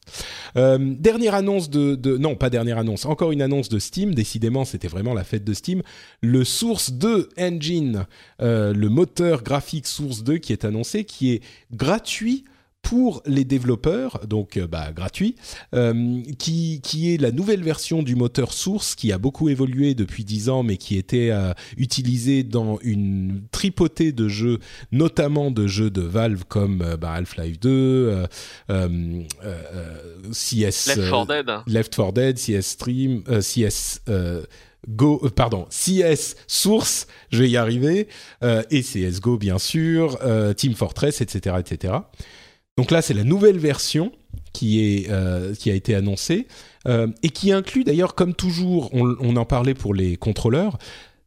Euh, dernière annonce de, de, non pas dernière annonce, encore une annonce de Steam. Décidément, c'était vraiment la fête de Steam. Le Source 2 Engine, euh, le moteur graphique Source 2 qui est annoncé, qui est gratuit pour les développeurs, donc euh, bah, gratuit, euh, qui, qui est la nouvelle version du moteur Source qui a beaucoup évolué depuis 10 ans, mais qui était euh, utilisé dans une tripotée de jeux, notamment de jeux de Valve comme bah, Half-Life 2, CS Left 4 Dead, Left 4 Dead, CS Stream, CS Go, pardon, CS Source, je vais y arriver, et CSGO bien sûr, Team Fortress, etc., etc. Donc là, c'est la nouvelle version qui, est, euh, qui a été annoncée euh, et qui inclut d'ailleurs, comme toujours, on, en parlait pour les contrôleurs,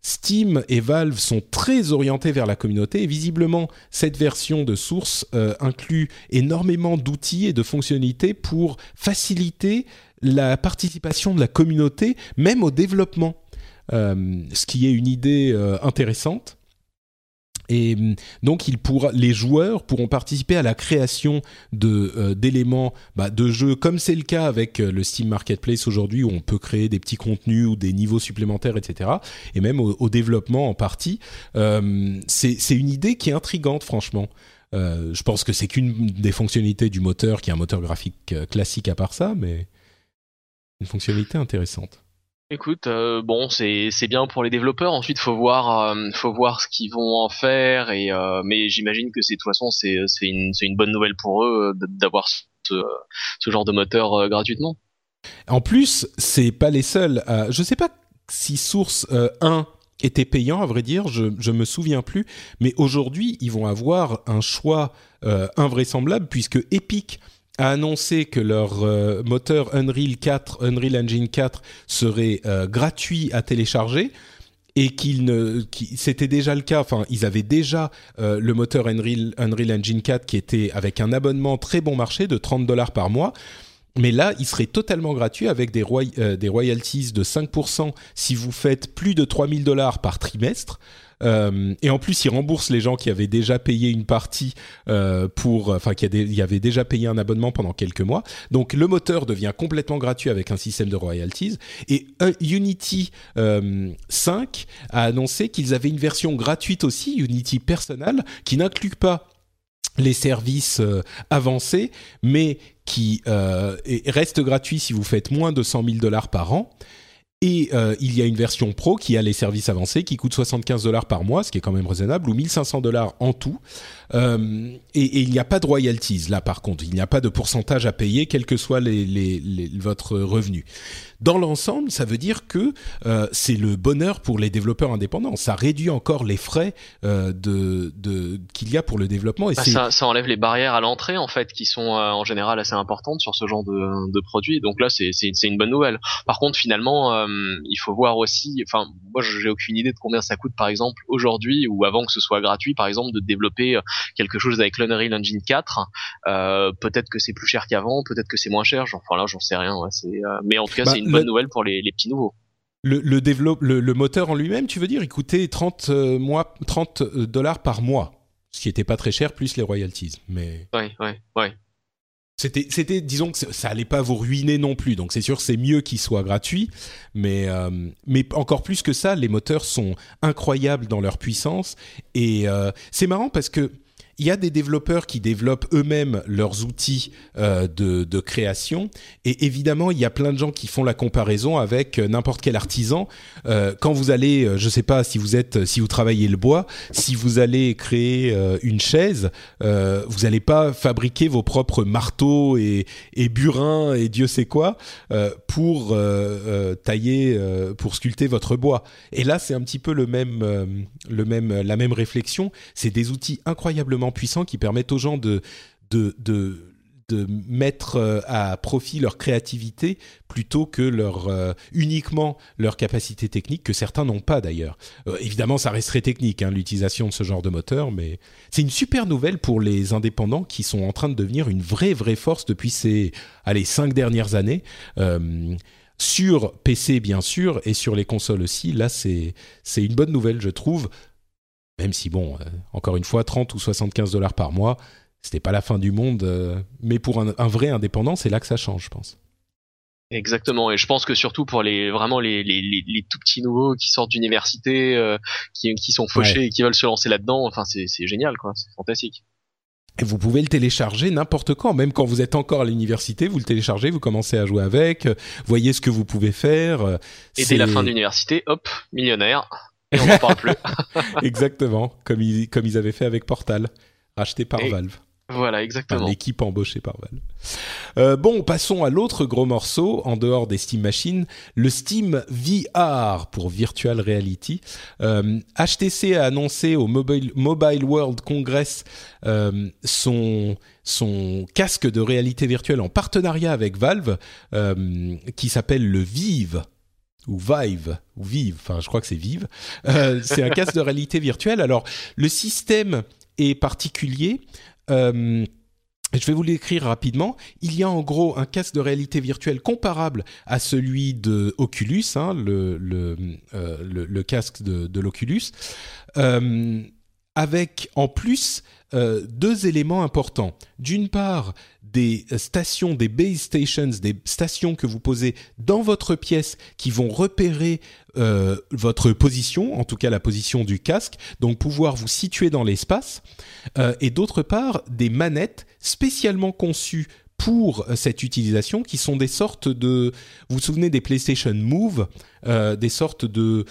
Steam et Valve sont très orientés vers la communauté et visiblement cette version de source euh, inclut énormément d'outils et de fonctionnalités pour faciliter la participation de la communauté, même au développement, ce qui est une idée intéressante. Et hum, donc, les joueurs pourront participer à la création euh, d'éléments bah, de jeux, comme c'est le cas avec euh, le Steam Marketplace aujourd'hui, où on peut créer des petits contenus ou des niveaux supplémentaires, etc. Et même au, développement en partie. Euh, c'est une idée qui est intrigante, franchement. Euh, je pense que c'est qu'une des fonctionnalités du moteur, qui est un moteur graphique classique à part ça, mais une fonctionnalité intéressante. Écoute, euh, bon, c'est bien pour les développeurs. Ensuite, faut voir, euh, faut voir ce qu'ils vont en faire. Et euh, mais j'imagine que c'est de toute façon c'est une une bonne nouvelle pour eux d'avoir ce, ce genre de moteur gratuitement. En plus, c'est pas les seuls. Je sais pas si Source 1 était payant, à vrai dire, je je me souviens plus. Mais aujourd'hui, ils vont avoir un choix invraisemblable puisque Epic a annoncé que leur euh, moteur Unreal 4, Unreal Engine 4 serait euh, gratuit à télécharger et qu'il ne, c'était déjà le cas. Enfin, ils avaient déjà euh, le moteur Unreal, Unreal Engine 4 qui était avec un abonnement très bon marché de 30 dollars par mois. Mais là, il serait totalement gratuit avec des, des royalties de 5% si vous faites plus de 3000 dollars par trimestre. Euh, et en plus, ils remboursent les gens qui avaient déjà payé une partie euh, pour, enfin, qui avaient déjà payé un abonnement pendant quelques mois. Donc, le moteur devient complètement gratuit avec un système de royalties. Et Unity 5 euh, a annoncé qu'ils avaient une version gratuite aussi, Unity Personal, qui n'inclut pas les services avancés, mais qui reste gratuit si vous faites moins de 100 000 dollars par an. Et euh, il y a une version pro qui a les services avancés qui coûte 75 dollars par mois, ce qui est quand même raisonnable, ou 1500 dollars en tout. Euh, et, et, il n'y a pas de royalties là par contre, il n'y a pas de pourcentage à payer quel que soit les, les, les, votre revenu. Dans l'ensemble, ça veut dire que euh, c'est le bonheur pour les développeurs indépendants. Ça réduit encore les frais euh, de, de qu'il y a pour le développement. Et bah, ça, ça, enlève les barrières à l'entrée en fait, qui sont en général assez importantes sur ce genre de, de produits. Donc là, c'est une bonne nouvelle. Par contre, finalement, il faut voir aussi. Enfin, moi, j'ai aucune idée de combien ça coûte, par exemple, aujourd'hui ou avant que ce soit gratuit, par exemple, de développer quelque chose avec l'Unreal Engine 4. peut-être que c'est plus cher qu'avant, peut-être que c'est moins cher. Enfin là, j'en sais rien. Ouais, mais en tout cas, bah, c'est une bonne nouvelle pour les, petits nouveaux. Le, le, développe, le, moteur en lui-même, tu veux dire, il coûtait 30, euh, mois, 30 euh, dollars par mois, ce qui n'était pas très cher, plus les royalties. Mais... Ouais, ouais, ouais. C'était, c'était, disons que ça allait pas vous ruiner non plus. Donc c'est sûr, c'est mieux qu'il soit gratuit, mais euh, mais encore plus que ça, les moteurs sont incroyables dans leur puissance et c'est marrant parce que il y a des développeurs qui développent eux-mêmes leurs outils euh, de, création, et évidemment, il y a plein de gens qui font la comparaison avec euh, n'importe quel artisan. Euh, quand vous allez, je sais pas si vous êtes, si vous travaillez le bois, si vous allez créer une chaise, vous n'allez pas fabriquer vos propres marteaux et, et burins et Dieu sait quoi pour tailler, pour sculpter votre bois. Et là, c'est un petit peu le même, le même, la même réflexion. C'est des outils incroyablement puissants qui permettent aux gens de, de, de, mettre euh, à profit leur créativité plutôt que leur euh, uniquement leur capacité technique que certains n'ont pas d'ailleurs. Euh, évidemment, ça resterait technique hein, l'utilisation de ce genre de moteur, mais c'est une super nouvelle pour les indépendants qui sont en train de devenir une vraie vraie force depuis ces allez cinq dernières années. sur PC bien sûr et sur les consoles aussi. Là, c'est une bonne nouvelle, je trouve. Même si, bon, euh, encore une fois, 30 ou 75 dollars par mois, c'était pas la fin du monde, euh, mais pour un, vrai indépendant, c'est là que ça change, je pense. Exactement, et je pense que surtout pour les vraiment les, les, les, tout petits nouveaux qui sortent d'université, euh, qui, qui sont fauchés et qui veulent se lancer là-dedans, enfin c'est génial, quoi, c'est fantastique. Et vous pouvez le télécharger n'importe quand, même quand vous êtes encore à l'université, vous le téléchargez, vous commencez à jouer avec, voyez ce que vous pouvez faire. Et dès la fin d'université, hop, millionnaire et on n'en parle plus. exactement, comme ils, comme ils avaient fait avec Portal, racheté par Valve. Voilà, exactement. L'équipe embauchée par Valve. Euh, bon, passons à l'autre gros morceau en dehors des Steam Machines, le Steam VR pour Virtual Reality. Euh, HTC a annoncé au Mobile, Mobile World Congress euh, son son casque de réalité virtuelle en partenariat avec Valve, euh, qui s'appelle le Vive ou Vive, ou Vive, enfin je crois que c'est Vive. Euh, c'est un casque de réalité virtuelle. Alors le système est particulier. Euh, je vais vous l'écrire rapidement. Il y a en gros un casque de réalité virtuelle comparable à celui de Oculus, hein, euh, le, le, casque de, de l'Oculus, avec en plus euh, deux éléments importants. D'une part, des stations, des base stations, des stations que vous posez dans votre pièce qui vont repérer euh, votre position, en tout cas la position du casque, donc pouvoir vous situer dans l'espace. Euh, et d'autre part, des manettes spécialement conçues pour cette utilisation, qui sont des sortes de, vous vous souvenez des PlayStation Move, des sortes de,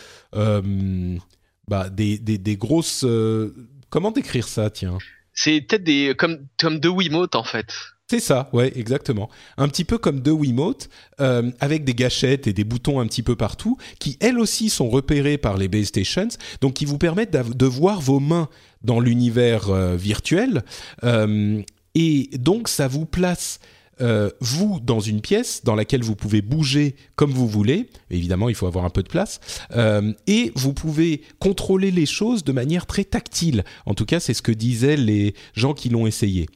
bah, des, des, des grosses, euh, comment décrire ça, tiens? C'est peut-être des, comme, comme deux Wiimote en fait. C'est ça, ouais, exactement. Un petit peu comme deux Wiimote, euh, avec des gâchettes et des boutons un petit peu partout, qui elles aussi sont repérées par les base stations, donc qui vous permettent de voir vos mains dans l'univers euh, virtuel. Euh, et donc ça vous place euh, vous dans une pièce dans laquelle vous pouvez bouger comme vous voulez. Évidemment, il faut avoir un peu de place. Euh, et vous pouvez contrôler les choses de manière très tactile. En tout cas, c'est ce que disaient les gens qui l'ont essayé.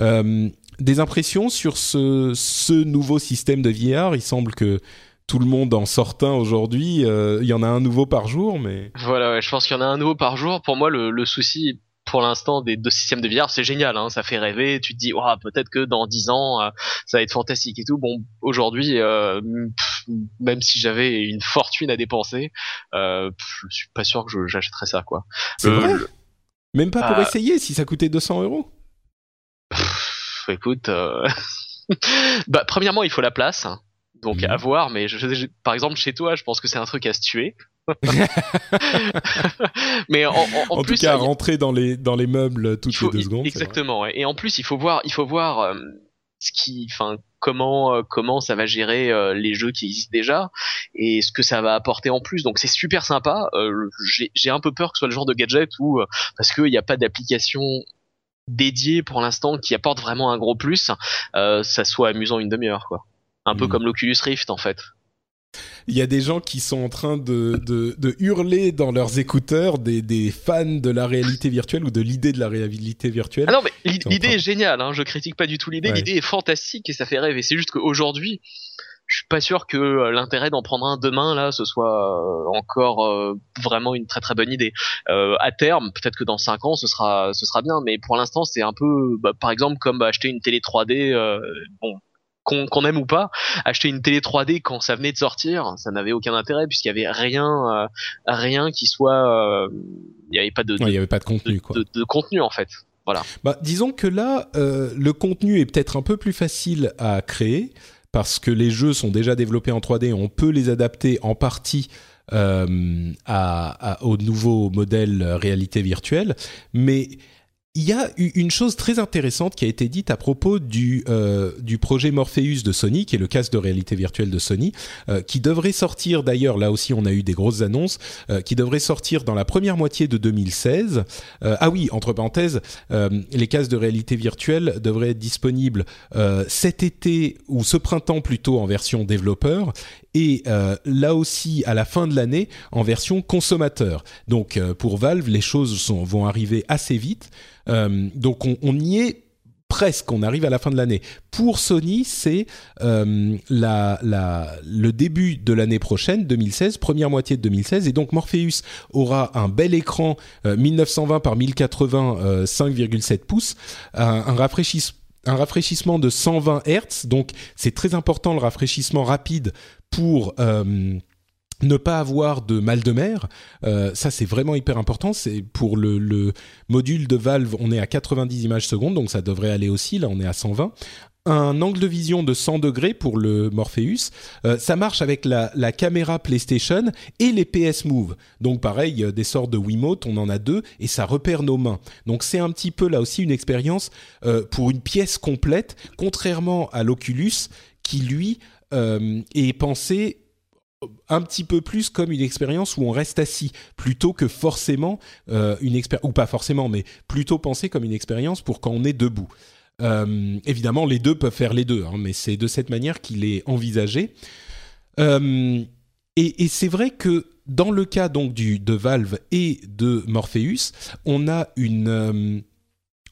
Euh, des impressions sur ce, nouveau système de VR Il semble que tout le monde en sort un aujourd'hui. Il y en a un nouveau par jour, mais voilà, je pense qu'il y en a un nouveau par jour. Pour moi, le souci pour l'instant des deux systèmes de VR, c'est génial, hein, ça fait rêver. Tu te dis, oh, peut-être que dans dix ans, euh, ça va être fantastique et tout. Bon, aujourd'hui, euh, même si j'avais une fortune à dépenser, euh, je suis pas sûr que j'achèterais ça, quoi. C'est vrai. Même pas pour essayer, si ça coûtait 200 euros. écoute, bah, premièrement, il faut la place. Donc mhm. à voir, mais je, par exemple chez toi, je pense que c'est un truc à se tuer. mais en, en, plus, tout cas, rentrer dans les dans les meubles toutes les deux secondes. Exactement. Et en plus, il faut voir, il faut voir euh, ce qui, enfin, comment euh, comment ça va gérer euh, les jeux qui existent déjà et ce que ça va apporter en plus. Donc c'est super sympa. J'ai un peu peur que ce soit le genre de gadget où parce qu'il n'y a pas d'application dédiée pour l'instant qui apporte vraiment un gros plus, ça soit amusant une demi-heure quoi. Un peu mm. comme l'Oculus Rift en fait il y a des gens qui sont en train de, de, hurler dans leurs écouteurs, des, des, fans de la réalité virtuelle ou de l'idée de la réalité virtuelle. Ah non, mais l'idée est géniale, hein, je critique pas du tout l'idée, l'idée est fantastique et ça fait rêver. C'est juste qu'aujourd'hui, je suis pas sûr que euh, l'intérêt d'en prendre un demain là ce soit euh, encore euh, vraiment une très très bonne idée. à terme, peut-être que dans 5 ans ce sera ce sera bien, mais pour l'instant c'est un peu bah, par exemple comme acheter une télé 3D. bon, qu'on aime ou pas, acheter une télé 3D quand ça venait de sortir, ça n'avait aucun intérêt puisqu'il y avait rien, euh, rien qui soit, euh, il n'y avait pas de, il y avait pas de contenu quoi. De, contenu en fait. Voilà. Bah, disons que là, euh, le contenu est peut-être un peu plus facile à créer parce que les jeux sont déjà développés en 3D, on peut les adapter en partie à, à, au nouveau modèle réalité virtuelle, mais il y a une chose très intéressante qui a été dite à propos du, euh, projet Morpheus de Sony, qui est le casque de réalité virtuelle de Sony, euh, qui devrait sortir d'ailleurs, là aussi on a eu des grosses annonces, euh, qui devrait sortir dans la première moitié de 2016. ah oui, entre parenthèses, les casques de réalité virtuelle devraient être disponibles cet été ou ce printemps plutôt en version développeur et là aussi à la fin de l'année en version consommateur. Donc pour Valve, les choses vont arriver assez vite. Euh, donc on, y est presque, on arrive à la fin de l'année. Pour Sony, c'est euh, le début de l'année prochaine, 2016, première moitié de 2016, et donc Morpheus aura un bel écran 1920 euh, par 1080, 5,7 pouces, un rafraîchissement de 120 Hz, donc c'est très important le rafraîchissement rapide pour ne pas avoir de mal de mer, euh, ça c'est vraiment hyper important. C'est pour le, module de Valve, on est à 90 images secondes, donc ça devrait aller aussi. Là, on est à 120 un angle de vision de 100 degrés pour le Morpheus. Euh, ça marche avec la, caméra PlayStation et les PS Move. Donc pareil, des sortes de Wiimote, on en a deux et ça repère nos mains. Donc c'est un petit peu là aussi une expérience euh, pour une pièce complète, contrairement à l'Oculus qui lui est pensé un petit peu plus comme une expérience où on reste assis plutôt que forcément euh, une expérience ou pas forcément mais plutôt penser comme une expérience pour quand on est debout. Euh, évidemment, les deux peuvent faire les deux, hein, mais c'est de cette manière qu'il est envisagé. Euh, et, c'est vrai que dans le cas donc du de Valve et de Morpheus, on a une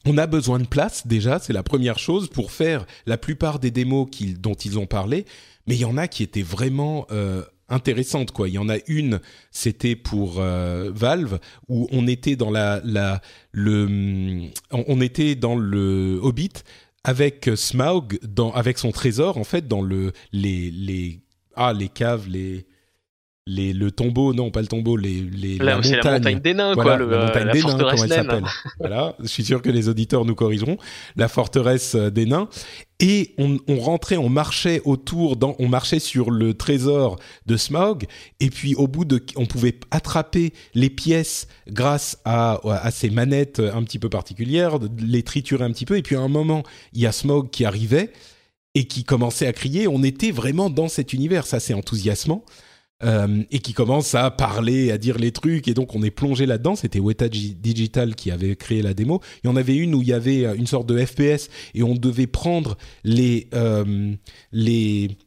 on a besoin de place déjà, c'est la première chose pour faire la plupart des démos dont ils ont parlé, mais il y en a qui étaient vraiment intéressante quoi. Il y en a une, c'était pour euh, Valve où on était dans le Hobbit avec Smaug avec son trésor en fait dans le les les ah les caves les les, le tombeau, non pas le tombeau, les, les la, montagne. la montagne des nains, quoi, le, la montagne des nains, comment elle s'appelle. voilà, je suis sûr que les auditeurs nous corrigeront. La forteresse euh, des nains. Et on, on rentrait, on marchait autour, dans, on marchait sur le trésor de Smaug, et puis au bout de, on pouvait attraper les pièces grâce à, à ces manettes un petit peu particulières, les triturer un petit peu, et puis à un moment, il y a Smaug qui arrivait et qui commençait à crier. On était vraiment dans cet univers, ça c'est enthousiasmant. Euh, et qui commence à parler, à dire les trucs, et donc on est plongé là-dedans. C'était Weta Digital qui avait créé la démo. Il y en avait une où il y avait euh, une sorte de FPS et on devait prendre les euh, les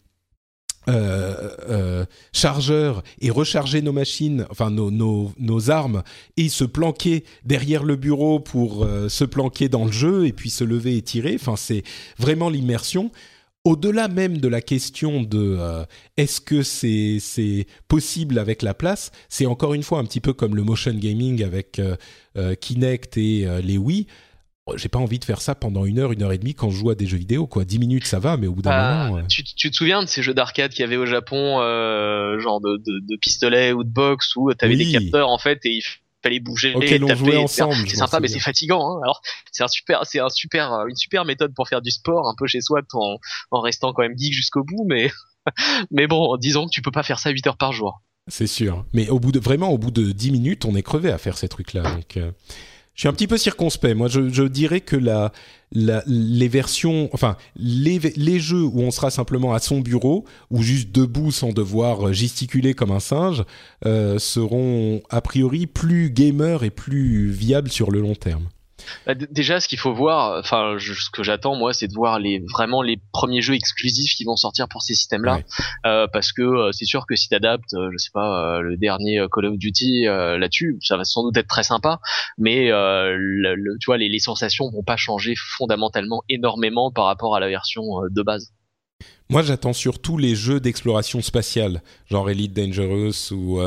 chargeurs et recharger nos machines, enfin nos, nos, armes, et se planquer derrière le bureau pour se planquer dans le jeu et puis se lever et tirer. Enfin, c'est vraiment l'immersion au-delà même de la question de euh, est-ce que c'est possible avec la place, c'est encore une fois un petit peu comme le motion gaming avec euh, euh, Kinect et les Wii. J'ai pas envie de faire ça pendant une heure, une heure et demie quand je joue à des jeux vidéo. Quoi, dix minutes ça va, mais au bout d'un bah, moment. Tu, te souviens de ces jeux d'arcade qu'il y avait au Japon, genre de, de, pistolet ou de boxe où tu avais des capteurs en fait et il fallait bouger, jouait ensemble. C'est sympa, mais c'est fatigant. Hein. Alors c'est un super, c'est un super, une super méthode pour faire du sport un peu chez soi, en, en restant quand même geek jusqu'au bout, mais mais bon, disons que tu peux pas faire ça 8 heures par jour. C'est sûr. Mais au bout de vraiment au bout de 10 minutes, on est crevé à faire ces trucs-là. Donc euh, je suis un petit peu circonspect. Moi, je, dirais que la, la, les versions, enfin les, les jeux où on sera simplement à son bureau ou juste debout sans devoir gesticuler comme un singe euh, seront a priori plus gamers et plus viables sur le long terme. Bah, déjà, ce qu'il faut voir, enfin, ce que j'attends moi, c'est de voir les vraiment les premiers jeux exclusifs qui vont sortir pour ces systèmes-là, euh, parce que euh, c'est sûr que si t'adaptes, euh, je sais pas, le dernier Call of Duty là-dessus, ça va sans doute être très sympa, mais le, tu vois, les, les sensations vont pas changer fondamentalement énormément par rapport à la version de base. Moi, j'attends surtout les jeux d'exploration spatiale, genre Elite Dangerous ou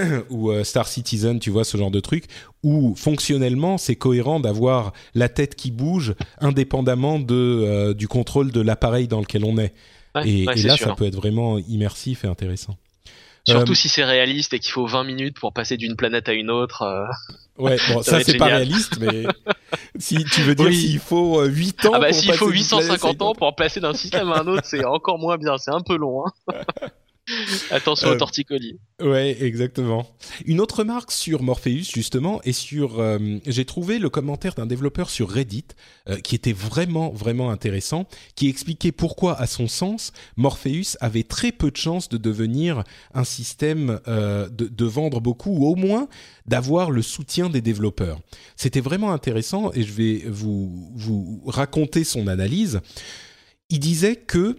ou euh, Star Citizen, tu vois, ce genre de truc, où fonctionnellement, c'est cohérent d'avoir la tête qui bouge indépendamment de, euh, du contrôle de l'appareil dans lequel on est. et, là, ça peut être vraiment immersif et intéressant. Surtout euh, si c'est réaliste et qu'il faut 20 minutes pour passer d'une planète à une autre. Ouais, bon, ça, c'est pas réaliste, mais si tu veux dire s'il faut 8 ans. Ah bah s'il faut 850 ans pour passer d'un système à un autre, c'est encore moins bien, c'est un peu long. Hein. Attention au euh, torticolis. Ouais, exactement. Une autre marque sur Morpheus justement et sur, euh, j'ai trouvé le commentaire d'un développeur sur Reddit euh, qui était vraiment vraiment intéressant, qui expliquait pourquoi, à son sens, Morpheus avait très peu de chances de devenir un système de, de, vendre beaucoup ou au moins d'avoir le soutien des développeurs. C'était vraiment intéressant et je vais vous vous raconter son analyse. Il disait que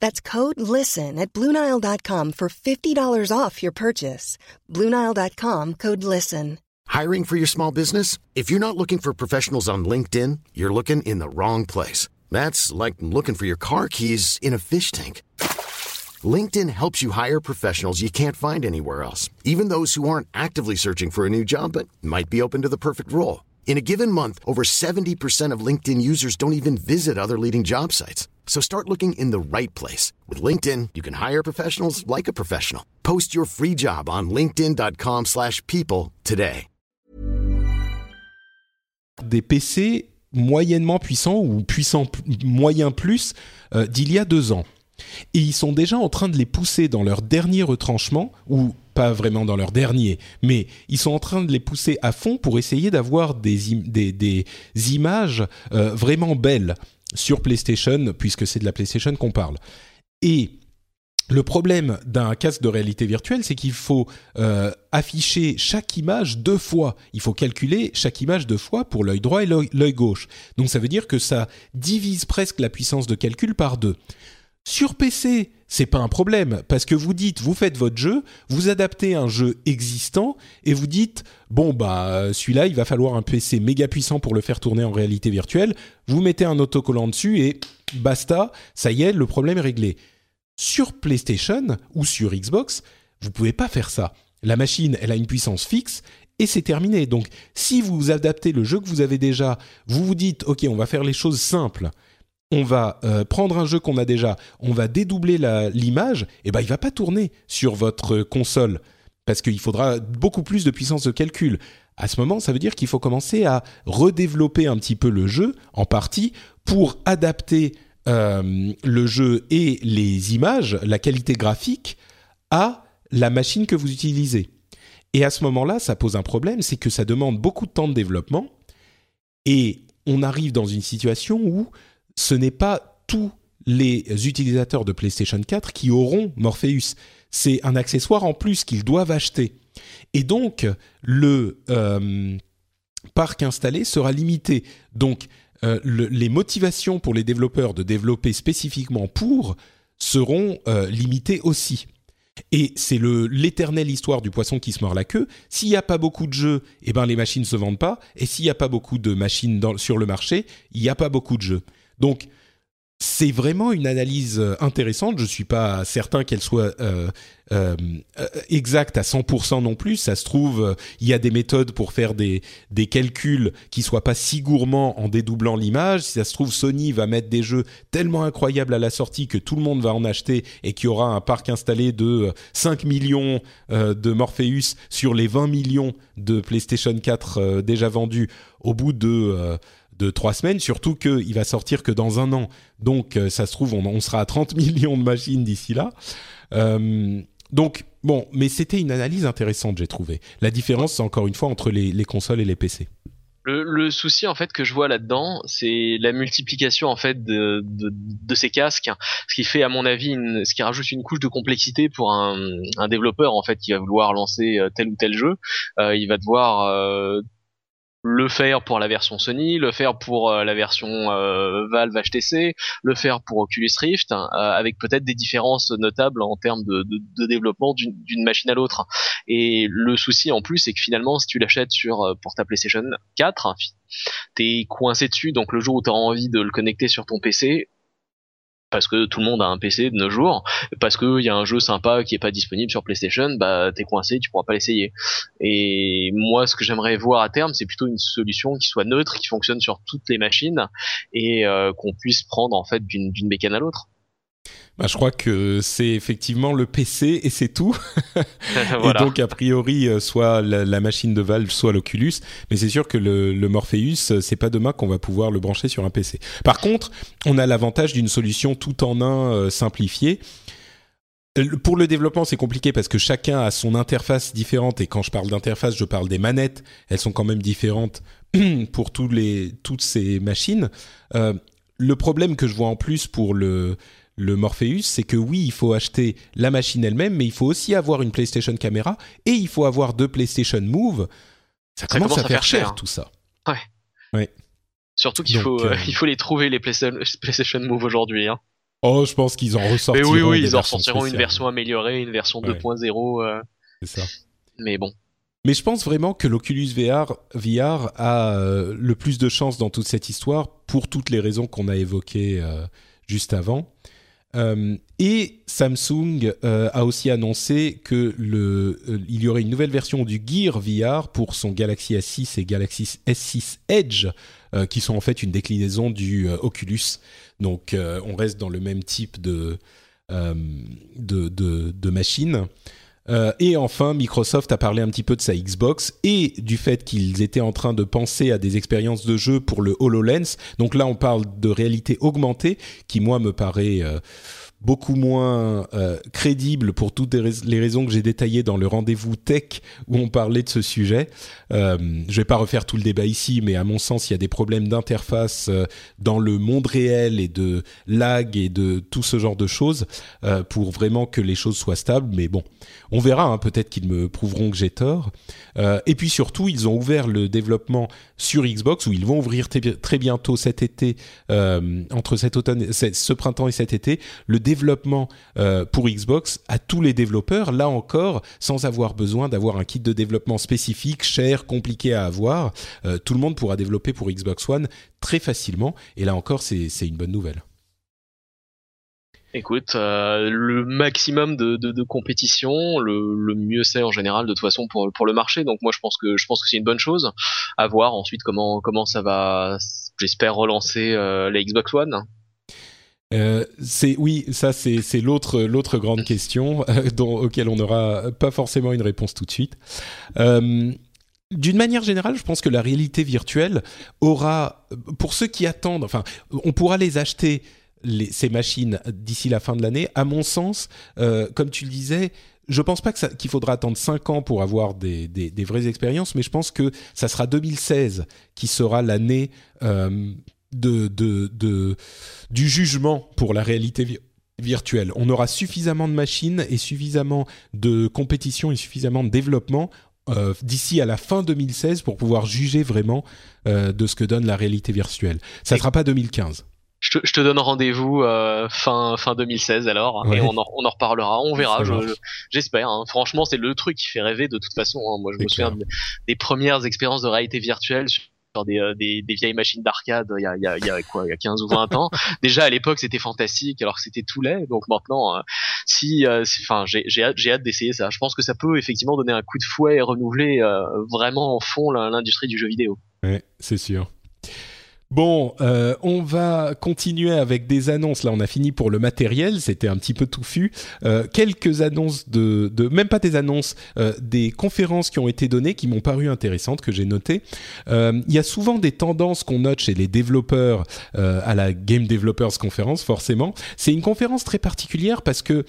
That's code LISTEN at Bluenile.com for $50 off your purchase. Bluenile.com code LISTEN. Hiring for your small business? If you're not looking for professionals on LinkedIn, you're looking in the wrong place. That's like looking for your car keys in a fish tank. LinkedIn helps you hire professionals you can't find anywhere else, even those who aren't actively searching for a new job but might be open to the perfect role. In a given month, over 70% of LinkedIn users don't even visit other leading job sites. So start looking in the right place. With LinkedIn, you can hire professionals like a professional. Post your free job on linkedin.com slash people today. Des PC moyennement puissants ou puissants moyen plus euh, d'il y a deux ans. Et ils sont déjà en train de les pousser dans leur dernier retranchement, ou pas vraiment dans leur dernier, mais ils sont en train de les pousser à fond pour essayer d'avoir des, des, des, images euh, vraiment belles sur PlayStation, puisque c'est de la PlayStation qu'on parle. Et le problème d'un casque de réalité virtuelle, c'est qu'il faut euh, afficher chaque image deux fois. Il faut calculer chaque image deux fois pour l'œil droit et l'œil gauche. Donc ça veut dire que ça divise presque la puissance de calcul par deux. Sur PC, c'est pas un problème parce que vous dites, vous faites votre jeu, vous adaptez un jeu existant et vous dites, bon bah celui-là, il va falloir un PC méga puissant pour le faire tourner en réalité virtuelle. Vous mettez un autocollant dessus et basta, ça y est, le problème est réglé. Sur PlayStation ou sur Xbox, vous pouvez pas faire ça. La machine, elle a une puissance fixe et c'est terminé. Donc, si vous adaptez le jeu que vous avez déjà, vous vous dites, ok, on va faire les choses simples on va euh, prendre un jeu qu'on a déjà, on va dédoubler l'image, et ben il va pas tourner sur votre console parce qu'il faudra beaucoup plus de puissance de calcul. À ce moment, ça veut dire qu'il faut commencer à redévelopper un petit peu le jeu en partie pour adapter euh, le jeu et les images, la qualité graphique à la machine que vous utilisez. Et à ce moment-là, ça pose un problème, c'est que ça demande beaucoup de temps de développement et on arrive dans une situation où ce n'est pas tous les utilisateurs de PlayStation 4 qui auront Morpheus. C'est un accessoire en plus qu'ils doivent acheter. Et donc, le euh, parc installé sera limité. Donc, euh, les motivations pour les développeurs de développer spécifiquement pour seront euh, limitées aussi. Et c'est le l'éternelle histoire du poisson qui se mord la queue. S'il n'y a pas beaucoup de jeux, eh ben les machines se vendent pas. Et s'il n'y a pas beaucoup de machines sur le marché, il n'y a pas beaucoup de jeux. Donc c'est vraiment une analyse euh, intéressante. Je suis pas certain qu'elle soit euh, euh, exacte à 100% non plus. Ça se trouve, il y a des méthodes pour faire des, des calculs qui soient pas si gourmands en dédoublant l'image. Si ça se trouve, Sony va mettre des jeux tellement incroyables à la sortie que tout le monde va en acheter et qu'il y aura un parc installé de 5 millions de Morpheus sur les 20 millions de PlayStation 4 déjà vendus au bout de de trois semaines, surtout qu'il va sortir que dans un an. Donc, euh, ça se trouve, on, sera à 30 millions de machines d'ici là. Euh, donc, bon, mais c'était une analyse intéressante, j'ai trouvé. La différence, encore une fois entre les, consoles et les PC. Le, souci en fait que je vois là-dedans, c'est la multiplication en fait de, ces casques, ce qui fait à mon avis, ce qui rajoute une couche de complexité pour un, développeur en fait qui va vouloir lancer euh, tel ou tel jeu. il va devoir le faire pour la version Sony, le faire pour euh, la version euh, Valve HTC, le faire pour Oculus Rift, hein, euh, avec peut-être des différences notables en termes de, développement d'une machine à l'autre. Et le souci en plus, c'est que finalement, si tu l'achètes sur pour ta PlayStation 4, hein, t'es coincé dessus, donc le jour où tu as envie de le connecter sur ton PC, parce que tout le monde a un PC de nos jours, parce qu'il y a un jeu sympa qui est pas disponible sur PlayStation, bah t'es coincé, tu pourras pas l'essayer. Et moi, ce que j'aimerais voir à terme, c'est plutôt une solution qui soit neutre, qui fonctionne sur toutes les machines et euh, qu'on puisse prendre en fait d'une bécane à l'autre. Bah, je crois que c'est effectivement le PC et c'est tout. Et donc a priori, euh, soit la, machine de Valve, soit l'Oculus. Mais c'est sûr que le, le Morpheus, euh, c'est pas demain qu'on va pouvoir le brancher sur un PC. Par contre, on a l'avantage d'une solution tout en un euh, simplifiée. Pour le développement, c'est compliqué parce que chacun a son interface différente. Et quand je parle d'interface, je parle des manettes. Elles sont quand même différentes pour tous les, toutes ces machines. le problème que je vois en plus pour le le Morpheus, c'est que oui, il faut acheter la machine elle-même, mais il faut aussi avoir une PlayStation Camera et il faut avoir deux PlayStation Move. Ça, commence, à, faire cher, tout ça. Ouais. ouais. Surtout qu'il faut, euh, il faut les trouver les PlayStation, Move aujourd'hui. Hein. Oh, je pense qu'ils en ressortiront. Mais oui, oui, ils en ressortiront une version améliorée, une version 2.0. Euh. C'est ça. Mais bon. Mais je pense vraiment que l'Oculus VR, VR a euh, le plus de chance dans toute cette histoire pour toutes les raisons qu'on a évoquées juste avant. Euh, et Samsung euh, a aussi annoncé que le, euh, il y aurait une nouvelle version du Gear VR pour son Galaxy S6 et Galaxy S6 Edge, qui sont en fait une déclinaison du Oculus. Donc, on reste dans le même type de, de machine. Euh, et enfin, Microsoft a parlé un petit peu de sa Xbox et du fait qu'ils étaient en train de penser à des expériences de jeu pour le HoloLens. Donc là, on parle de réalité augmentée, qui moi me paraît euh, beaucoup moins euh, crédible pour toutes les raisons que j'ai détaillées dans le rendez-vous tech où on parlait de ce sujet. Euh, je vais pas refaire tout le débat ici, mais à mon sens, il y a des problèmes d'interface euh, dans le monde réel et de lag et de tout ce genre de choses euh, pour vraiment que les choses soient stables. Mais bon, on verra. Hein, Peut-être qu'ils me prouveront que j'ai tort. et puis surtout, ils ont ouvert le développement sur Xbox où ils vont ouvrir très bientôt cet été, entre cet automne, ce printemps et cet été, le développement euh, pour Xbox à tous les développeurs, là encore, sans avoir besoin d'avoir un kit de développement spécifique, cher, compliqué à avoir. Euh, tout le monde pourra développer pour Xbox One très facilement, et là encore, c'est une bonne nouvelle. Écoute, euh, le maximum de, compétition, le, mieux c'est en général de toute façon pour, le marché. Donc moi je pense que c'est une bonne chose. À voir ensuite comment ça va, j'espère relancer la Xbox One. Euh, c'est oui, ça c'est l'autre l'autre grande question euh, dont, auquel on n'aura pas forcément une réponse tout de suite. Euh, d'une manière générale, je pense que la réalité virtuelle aura, pour ceux qui attendent, enfin, on pourra les acheter les, ces machines d'ici la fin de l'année. À mon sens, comme tu le disais, je pense pas qu'il faudra attendre 5 ans pour avoir des, des, des, vraies expériences, mais je pense que ça sera 2016 qui sera l'année de, de, du jugement pour la réalité virtuelle. On aura suffisamment de machines et suffisamment de compétition et suffisamment de développement euh, d'ici à la fin 2016 pour pouvoir juger vraiment euh, de ce que donne la réalité virtuelle. Ça ne sera pas 2015. je te, je te donne rendez-vous euh, fin fin 2016 alors et on en, on en reparlera, on verra. J'espère. hein. Franchement, c'est le truc qui fait rêver de toute façon. hein. Moi, je me souviens de- des premières expériences de réalité virtuelle sur des, euh, des, des vieilles machines d'arcade il y a, y, a, y a quoi il y a 15 ou 20 ans. Déjà à l'époque c'était fantastique alors que c'était tout laid. Donc maintenant euh, si euh, si- enfin j'ai j'ai hâte hâte d'essayer ça. Je pense que ça peut effectivement donner un coup de fouet et renouveler vraiment en fond l'industrie du jeu vidéo. Ouais, c'est sûr. Bon, euh, on va continuer avec des annonces. Là, on a fini pour le matériel. C'était un petit peu touffu. Euh, quelques annonces de, même pas des annonces, euh, des conférences qui ont été données, qui m'ont paru intéressantes, que j'ai notées. Il y a souvent des tendances qu'on note chez les développeurs à la Game Developers Conference, forcément. C'est une conférence très particulière parce que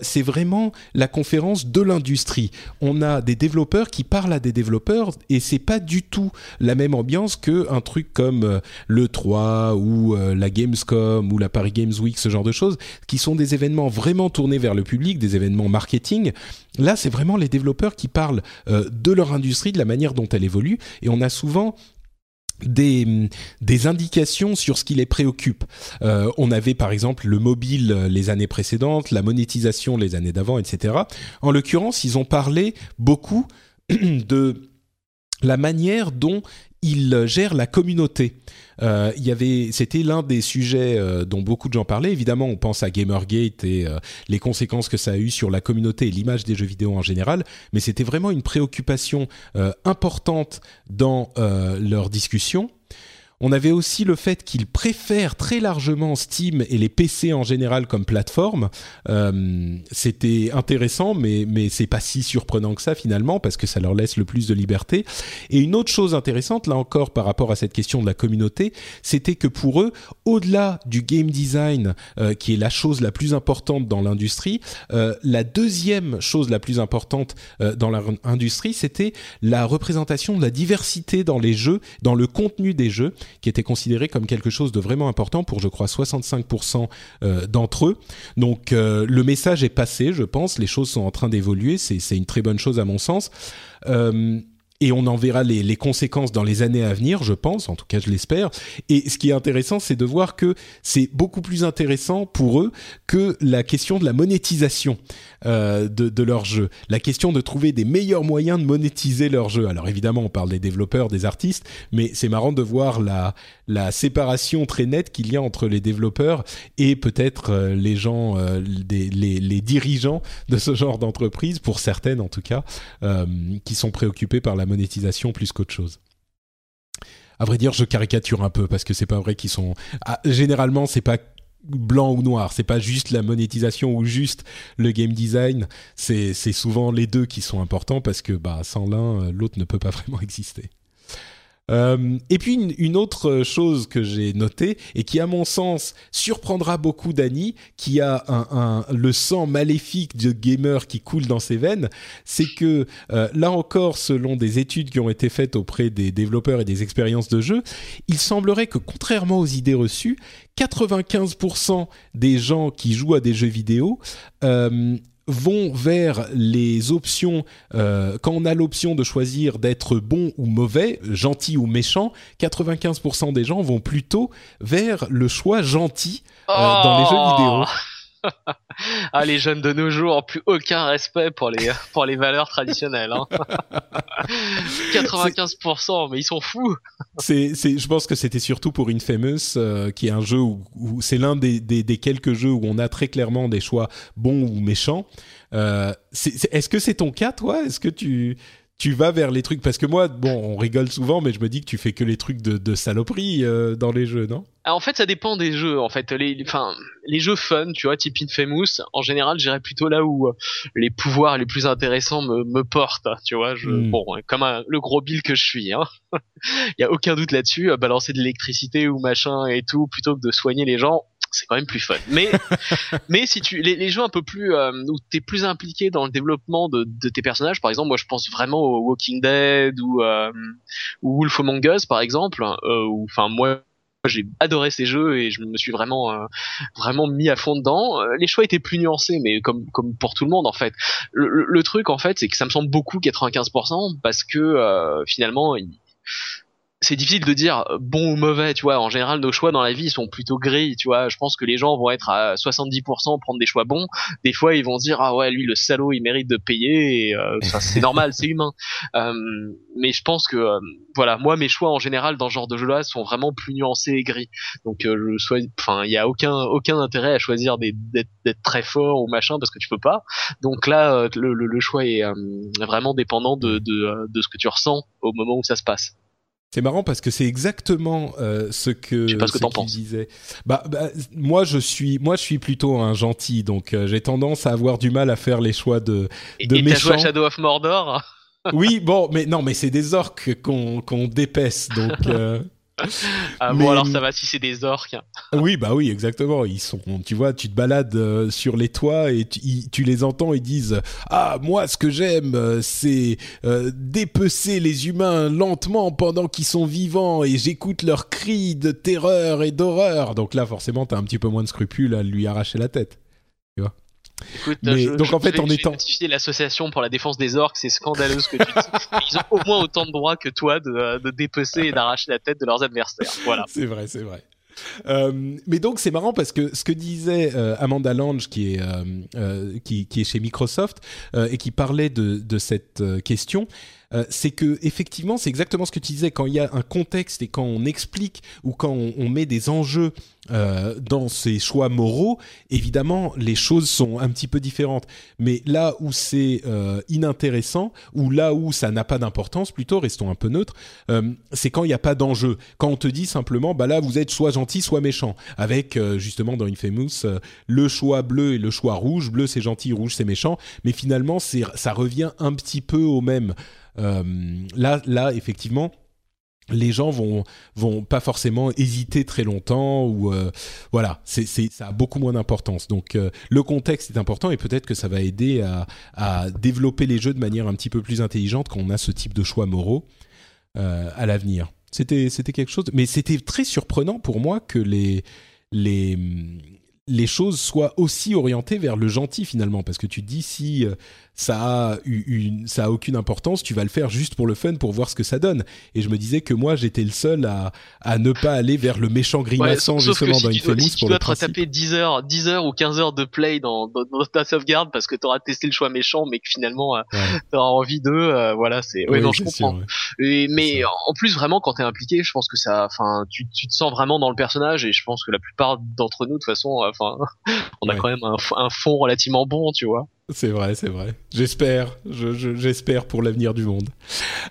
c'est vraiment la conférence de l'industrie. On a des développeurs qui parlent à des développeurs et c'est pas du tout la même ambiance que un truc comme le 3 ou euh, la Gamescom ou la Paris Games Week, ce genre de choses, qui sont des événements vraiment tournés vers le public, des événements marketing. Là, c'est vraiment les développeurs qui parlent euh, de leur industrie, de la manière dont elle évolue, et on a souvent des, des indications sur ce qui les préoccupe. Euh, on avait par exemple le mobile les années précédentes, la monétisation les années d'avant, etc. En l'occurrence, ils ont parlé beaucoup de la manière dont ils gèrent la communauté. Euh, il y avait, c'était l'un des sujets euh, dont beaucoup de gens parlaient. Évidemment, on pense à Gamergate et euh, les conséquences que ça a eu sur la communauté et l'image des jeux vidéo en général. Mais c'était vraiment une préoccupation euh, importante dans euh, leur discussion. On avait aussi le fait qu'ils préfèrent très largement Steam et les PC en général comme plateforme. Euh, C'était intéressant, mais mais c'est pas si surprenant que ça finalement parce que ça leur laisse le plus de liberté. Et une autre chose intéressante là encore par rapport à cette question de la communauté, c'était que pour eux, au-delà du game design euh, qui est la chose la plus importante dans l'industrie, euh, la deuxième chose la plus importante dans l'industrie, c'était la représentation de la diversité dans les jeux, dans le contenu des jeux qui était considéré comme quelque chose de vraiment important pour, je crois, 65% euh, d'entre eux. Donc euh, le message est passé, je pense, les choses sont en train d'évoluer, c'est une très bonne chose à mon sens. Euh, et on en verra les, conséquences dans les années à venir, je pense, en tout cas je l'espère. Et ce qui est intéressant, c'est de voir que c'est beaucoup plus intéressant pour eux que la question de la monétisation euh, de, de leur jeu, la question de trouver des meilleurs moyens de monétiser leur jeu. Alors évidemment, on parle des développeurs, des artistes, mais c'est marrant de voir la, séparation très nette qu'il y a entre les développeurs et peut-être euh, les gens, euh, les, dirigeants de ce genre d'entreprise, pour certaines en tout cas, qui sont préoccupés par la monétisation plus qu'autre chose. À vrai dire, je caricature un peu parce que c'est pas vrai qu'ils sont. Ah, généralement, c'est pas blanc ou noir. C'est pas juste la monétisation ou juste le game design. C'est souvent les deux qui sont importants parce que bah sans l'un, l'autre ne peut pas vraiment exister. Euh, et puis une, autre chose que j'ai notée et qui à mon sens surprendra beaucoup Dany, qui a le sang maléfique de gamer qui coule dans ses veines, c'est que euh, là encore, selon des études qui ont été faites auprès des développeurs et des expériences de jeu, il semblerait que contrairement aux idées reçues, 95% des gens qui jouent à des jeux vidéo euh, vont vers les options, euh, quand on a l'option de choisir d'être bon ou mauvais, gentil ou méchant, 95% des gens vont plutôt vers le choix gentil euh, oh dans les jeux vidéo. ah, les jeunes de nos jours, plus aucun respect pour les, pour les valeurs traditionnelles. Hein. 95%, mais ils sont fous. c'est, c'est, je pense que c'était surtout pour Infamous, euh, qui est un jeu où, où c'est l'un des, des, des, quelques jeux où on a très clairement des choix bons ou méchants. Euh, est-ce que c'est ton cas, toi? Est-ce que tu tu vas vers les trucs parce que moi bon on rigole souvent mais je me dis que tu fais que les trucs de, de saloperie euh, dans les jeux non? Ah, en fait ça dépend des jeux en fait. Les enfin les jeux fun tu vois type Infamous en général j'irais plutôt là où euh, les pouvoirs les plus intéressants me, me portent tu vois. Je, mm. bon comme un, le gros bill que je suis hein. Il y a aucun doute là-dessus balancer de l'électricité ou machin et tout plutôt que de soigner les gens c'est quand même plus fun. Mais mais si tu les, les jeux un peu plus euh, où t'es plus impliqué dans le développement de, de, tes personnages, par exemple, moi je pense vraiment au Walking Dead ou euh, ou Wolf Among Us par exemple, euh, ou enfin moi j'ai adoré ces jeux et je me suis vraiment euh, vraiment mis à fond dedans. Les choix étaient plus nuancés, mais comme comme pour tout le monde en fait. Le, le, le truc en fait, c'est que ça me semble beaucoup 95% parce que euh, finalement il c'est difficile de dire bon ou mauvais, tu vois. En général, nos choix dans la vie sont plutôt gris, tu vois. Je pense que les gens vont être à 70% prendre des choix bons. Des fois, ils vont dire ah ouais, lui le salaud, il mérite de payer. Euh, c'est normal, c'est humain. Euh, mais je pense que euh, voilà, moi mes choix en général dans ce genre de jeu-là sont vraiment plus nuancés et gris. Donc je enfin, il y a aucun aucun intérêt à choisir d'être très fort ou machin parce que tu peux pas. Donc là, le, le, choix est vraiment dépendant de, de de ce que tu ressens au moment où ça se passe. C'est marrant parce que c'est exactement euh, ce que je sais pas ce que t'en penses. Disais. Bah, bah, moi je suis moi je suis plutôt un gentil donc euh, j'ai tendance à avoir du mal à faire les choix de de et, méchants. Et joué à Shadow of Mordor? Oui bon mais non mais c'est des orques qu'on qu'on dépaisse donc euh, ah bon alors ça va si c'est des orques. oui bah oui exactement. Ils sont tu vois tu te balades euh, sur les toits et tu, les entends ils disent ah moi ce que j'aime euh, c'est euh, dépecer les humains lentement pendant qu'ils sont vivants et j'écoute leurs cris de terreur et d'horreur. Donc là forcément t'as un petit peu moins de scrupules à lui arracher la tête. Tu vois? Écoute, donc en fait, en étant l'association pour la défense des orques, c'est scandaleux ce que tu dis. Ils ont au moins autant de droits que toi de, de dépecer et d'arracher la tête de leurs adversaires. Voilà. C'est vrai, c'est vrai. Euh, mais donc c'est marrant parce que ce que disait euh, Amanda Lange qui est euh, qui, qui, est chez Microsoft et qui parlait de, de cette question, euh, c'est que effectivement, c'est exactement ce que tu disais. Quand il y a un contexte et quand on explique ou quand on, met des enjeux euh, dans ces choix moraux, évidemment, les choses sont un petit peu différentes. Mais là où c'est euh, inintéressant, ou là où ça n'a pas d'importance, plutôt, restons un peu neutres, c'est quand il n'y a pas d'enjeu. Quand on te dit simplement, bah là, vous êtes soit gentil, soit méchant. Avec, justement, dans Infamous, le choix bleu et le choix rouge. Bleu, c'est gentil, rouge, c'est méchant. Mais finalement, ça revient un petit peu au même. Euh, là, là, effectivement, les gens vont vont pas forcément hésiter très longtemps ou euh, voilà c'est ça a beaucoup moins d'importance. Donc euh, le contexte est important et peut-être que ça va aider à, développer les jeux de manière un petit peu plus intelligente quand on a ce type de choix moraux à l'avenir. C'était c'était quelque chose mais c'était très surprenant pour moi que les les les choses soient aussi orientées vers le gentil finalement parce que tu te dis si ça a une, ça a aucune importance. Tu vas le faire juste pour le fun, pour voir ce que ça donne. Et je me disais que moi, j'étais le seul à, à ne pas aller vers le méchant grimaçant justement si dans une si tu dois te retaper 10 heures, 10 heures ou 15 heures de play dans, dans, ta sauvegarde parce que tu auras testé le choix méchant, mais que finalement euh, tu auras envie d'eux, euh, voilà, c'est. Ouais, non, je comprends. et, mais en plus, vraiment, quand t'es impliqué, je pense que ça, enfin, tu, tu te sens vraiment dans le personnage et je pense que la plupart d'entre nous, de toute façon, enfin, on a quand même un, un fond relativement bon, tu vois. C'est vrai, c'est vrai. J'espère, j'espère pour l'avenir du monde.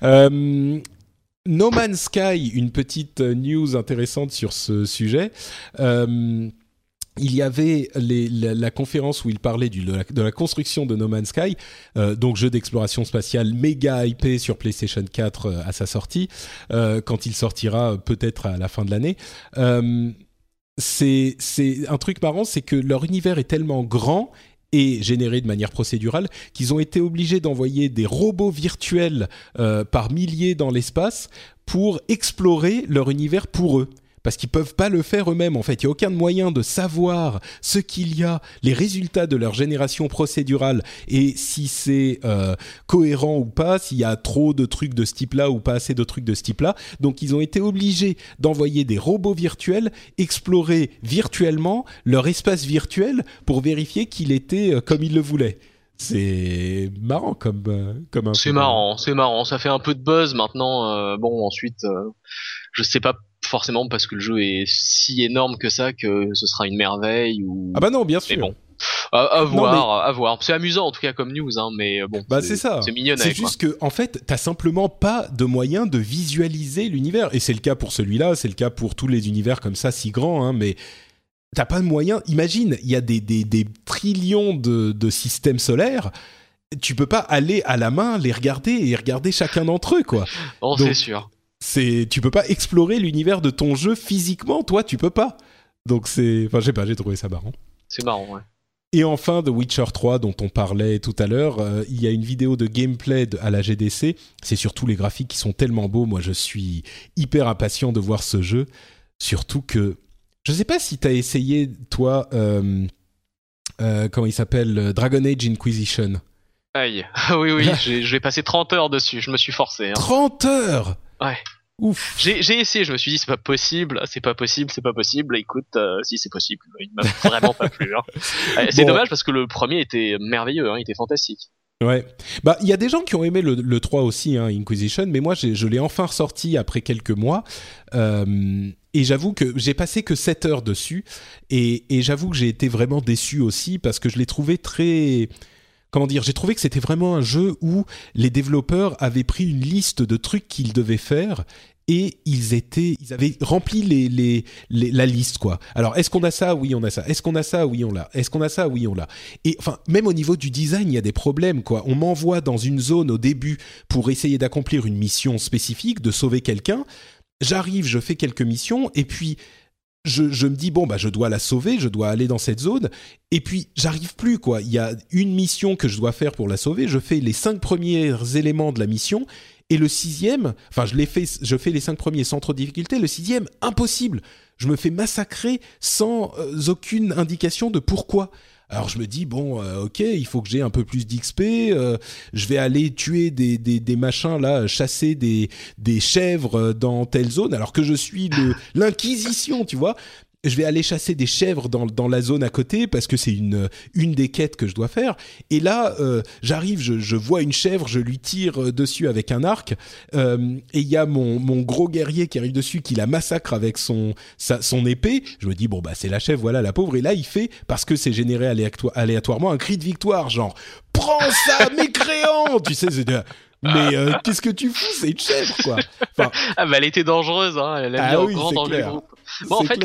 Euh, no Man's Sky, une petite news intéressante sur ce sujet. Euh, il y avait la, conférence où il parlait du, de, la, construction de No Man's Sky, euh, donc jeu d'exploration spatiale méga hypé sur PlayStation 4 à sa sortie, quand il sortira peut-être à la fin de l'année. C'est un truc marrant, c'est que leur univers est tellement grand et générés de manière procédurale, qu'ils ont été obligés d'envoyer des robots virtuels euh, par milliers dans l'espace pour explorer leur univers pour eux parce qu'ils peuvent pas le faire eux-mêmes. En fait, il y a aucun moyen de savoir ce qu'il y a, les résultats de leur génération procédurale et si c'est euh, cohérent ou pas, s'il y a trop de trucs de ce type-là ou pas assez de trucs de ce type-là. Donc, ils ont été obligés d'envoyer des robots virtuels explorer virtuellement leur espace virtuel pour vérifier qu'il était euh, comme ils le voulaient c'est marrant comme euh, comme c'est marrant c'est marrant ça fait un peu de buzz maintenant bon ensuite je sais pas forcément parce que le jeu est si énorme que ça que ce sera une merveille ou ah bah non bien sûr. mais bon. À, voir à voir. C'est amusant en tout cas comme news hein, mais bon bah c'est ça. c'est mignonne c'est juste que en fait t'as simplement pas de moyen de visualiser l'univers. Et c'est le cas pour celui-là c'est le cas pour tous les univers comme ça si grands hein, mais t'as pas de moyen. Imagine il y a des, des, des trillions de, de systèmes solaires. Tu peux pas aller à la main les regarder et regarder chacun d'entre eux quoi. bon, c'est sûr c'est tu peux pas explorer l'univers de ton jeu physiquement, toi tu peux pas. Donc c'est enfin je sais pas, j'ai trouvé ça marrant. C'est marrant ouais. Et enfin, The Witcher 3, dont on parlait tout à l'heure, euh, il y a une vidéo de gameplay à la GDC. C'est surtout les graphiques qui sont tellement beaux. Moi, je suis hyper impatient de voir ce jeu. Surtout que, je sais pas si tu as essayé, toi, euh, euh, comment il s'appelle Dragon Age Inquisition. Aïe, oui, oui, je vais passer 30 heures dessus. Je me suis forcé. Hein. 30 heures Ouais. Ouf. J'ai essayé, je me suis dit c'est pas possible, c'est pas possible, c'est pas possible. Écoute, euh, si c'est possible, il m'a vraiment pas plu. Hein. C'est dommage parce que le premier était merveilleux, hein, il était fantastique. Ouais. Bah, il y a des gens qui ont aimé le, le 3 aussi, hein, Inquisition, mais moi, je l'ai enfin ressorti après quelques mois. Euh, et j'avoue que j'ai passé que 7 heures dessus. Et, et j'avoue que j'ai été vraiment déçu aussi parce que je l'ai trouvé très comment dire, j'ai trouvé que c'était vraiment un jeu où les développeurs avaient pris une liste de trucs qu'ils devaient faire et ils étaient, ils avaient rempli la liste quoi. Alors est-ce qu'on a ça? Oui, on a ça. Est-ce qu'on a ça? Oui, on l'a. Est-ce qu'on a ça? Oui, on l'a. Et enfin, même au niveau du design, il y a des problèmes quoi. On m'envoie dans une zone au début pour essayer d'accomplir une mission spécifique, de sauver quelqu'un. J'arrive, je fais quelques missions et puis je, me dis bon bah je dois la sauver, je dois aller dans cette zone et puis j'arrive plus quoi. Il y a une mission que je dois faire pour la sauver. Je fais les cinq premiers éléments de la mission et le sixième, enfin je l'ai fait, je fais les cinq premiers sans trop de difficulté. Le sixième impossible. Je me fais massacrer sans euh, aucune indication de pourquoi. Alors je me dis bon, euh, ok, il faut que j'ai un peu plus d'XP. Euh, je vais aller tuer des, des, des, machins là, chasser des, des chèvres dans telle zone, alors que je suis l'inquisition, tu vois je vais aller chasser des chèvres dans, dans la zone à côté parce que c'est une, une des quêtes que je dois faire. Et là, euh, j'arrive, je, je, vois une chèvre, je lui tire euh, dessus avec un arc. Euh, et il y a mon, mon gros guerrier qui arrive dessus, qui la massacre avec son, sa, son épée. Je me dis, bon, bah c'est la chèvre, voilà la pauvre. Et là, il fait, parce que c'est généré aléatoirement, un cri de victoire, genre, prends ça, mécréant Tu sais, c'est... Mais euh, qu'est-ce que tu fous C'est une chèvre, quoi? Enfin... Ah bah elle était dangereuse, hein. Elle a ah oui, grand dans le groupe. Bon, en fait,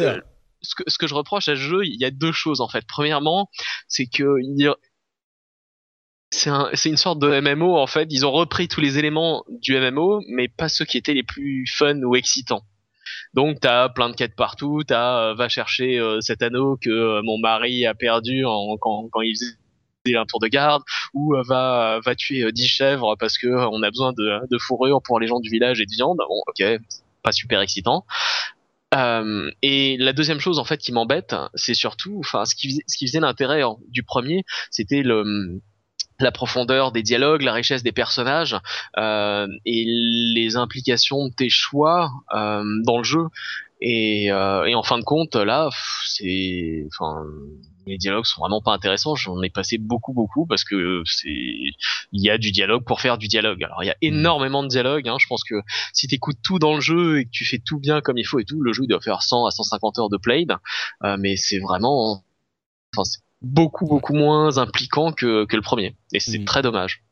ce que, je reproche à ce jeu, il y a deux choses en fait. Premièrement, c'est que c'est un, une sorte de MMO en fait. Ils ont repris tous les éléments du MMO, mais pas ceux qui étaient les plus fun ou excitants. Donc t'as plein de quêtes partout, t'as euh, va chercher euh, cet anneau que euh, mon mari a perdu quand, il faisait un tour de garde, ou va va tuer 10 chèvres parce que on a besoin de, de fourrure pour les gens du village et de viande. Bon, ok, pas super excitant. Euh, et la deuxième chose en fait qui m'embête, c'est surtout, enfin, ce qui ce qui faisait l'intérêt du premier, c'était le la profondeur des dialogues, la richesse des personnages euh, et les implications de tes choix euh, dans le jeu. Et, euh, et en fin de compte, là, c'est, enfin, les dialogues sont vraiment pas intéressants. J'en ai passé beaucoup, beaucoup parce que c'est, il y a du dialogue pour faire du dialogue. Alors il y a mm. énormément de dialogue. Hein. Je pense que si t'écoutes tout dans le jeu et que tu fais tout bien comme il faut et tout, le jeu doit faire 100 à 150 heures de played. Euh, mais c'est vraiment, enfin, c'est beaucoup, beaucoup moins impliquant que, que le premier. Et c'est mm. très dommage.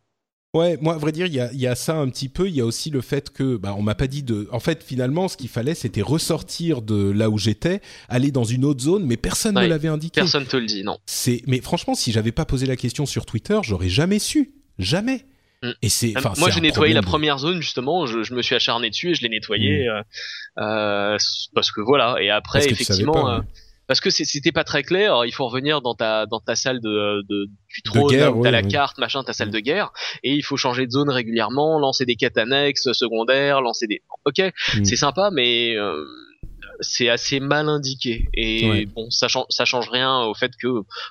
Ouais, moi, à vrai dire, il y a, y a, ça un petit peu. Il y a aussi le fait que, bah, on m'a pas dit de. En fait, finalement, ce qu'il fallait, c'était ressortir de là où j'étais, aller dans une autre zone, mais personne ne l'avait indiqué. Personne te le dit, non. C'est. Mais franchement, si j'avais pas posé la question sur Twitter, j'aurais jamais su, jamais. Mm. Et c'est. Moi, j'ai nettoyé la première zone justement. Je, je, me suis acharné dessus et je l'ai nettoyé mm. euh, euh, parce que voilà. Et après, effectivement. Parce que c'était pas très clair. Il faut revenir dans ta dans ta salle de, de du trône, t'as la carte, machin, ta salle mm. de guerre, et il faut changer de zone régulièrement, lancer des quêtes annexes secondaires, lancer des. Ok, mm. c'est sympa, mais euh, c'est assez mal indiqué et bon ça change ça change rien au fait que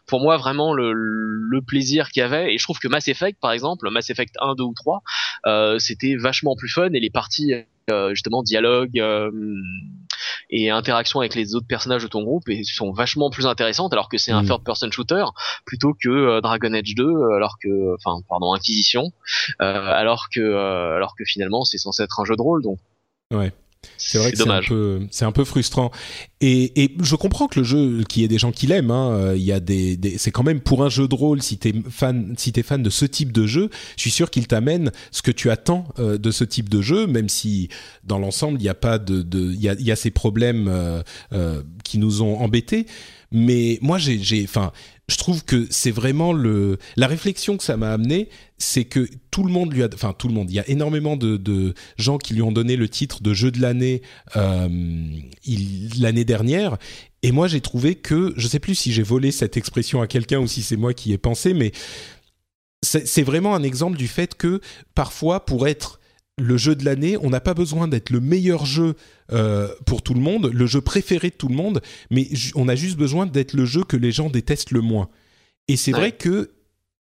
pour moi vraiment le, le plaisir qu'il y avait et je trouve que Mass Effect par exemple Mass Effect 1 2 ou 3 euh, c'était vachement plus fun et les parties euh, justement dialogue euh, et interaction avec les autres personnages de ton groupe et sont vachement plus intéressantes alors que c'est un mm. third person shooter plutôt que euh, Dragon Age 2 alors que enfin pardon Inquisition alors que alors que finalement c'est censé être un jeu de rôle donc ouais c'est vrai que c'est un peu, c'est un peu frustrant. Et, et, je comprends que le jeu, qu'il y ait des gens qui l'aiment, hein, euh, il y a des, des c'est quand même pour un jeu de rôle. Si t'es fan, si t'es fan de ce type de jeu, je suis sûr qu'il t'amène ce que tu attends euh, de ce type de jeu, même si dans l'ensemble il n'y a pas de, il y a, il y a ces problèmes euh, euh qui nous ont embêtés. Mais moi, j'ai, j'ai, enfin, je trouve que c'est vraiment le la réflexion que ça m'a amené, c'est que tout le monde lui a, enfin tout le monde, il y a énormément de, de gens qui lui ont donné le titre de jeu de l'année euh, l'année dernière, et moi j'ai trouvé que, je sais plus si j'ai volé cette expression à quelqu'un ou si c'est moi qui ai pensé, mais c'est vraiment un exemple du fait que parfois pour être le jeu de l'année, on n'a pas besoin d'être le meilleur jeu euh, pour tout le monde, le jeu préféré de tout le monde, mais on a juste besoin d'être le jeu que les gens détestent le moins. Et c'est vrai que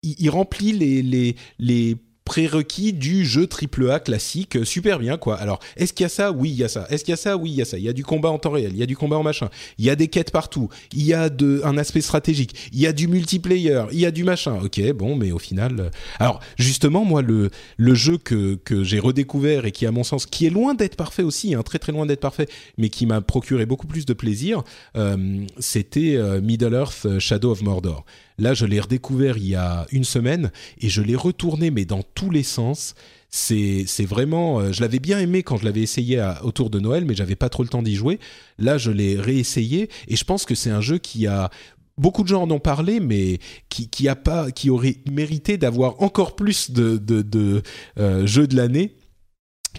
il, remplit les, les, les prérequis du jeu AAA classique, euh, super bien quoi. Alors, est-ce qu'il y a ça Oui, il y a ça. Est-ce qu'il y a ça Oui, il y a ça. Il y a du combat en temps réel, il y a du combat en machin, il y a des quêtes partout, il y a de, un aspect stratégique, il y a du multiplayer, il y a du machin. Ok, bon, mais au final, euh, alors justement, moi, le le jeu que que j'ai redécouvert et qui, à mon sens, qui est loin d'être parfait aussi, hein, très très loin d'être parfait, mais qui m'a procuré beaucoup plus de plaisir, euh, c'était Middle Earth Shadow of Mordor. Là, je l'ai redécouvert il y a une semaine et je l'ai retourné, mais dans tous les sens. C'est, vraiment, euh, je l'avais bien aimé quand je l'avais essayé autour de Noël, mais j'avais pas trop le temps d'y jouer. Là, je l'ai réessayé et je pense que c'est un jeu qui a beaucoup de gens en ont parlé, mais qui, a pas, qui aurait mérité d'avoir encore plus de, de, euh, jeux de l'année,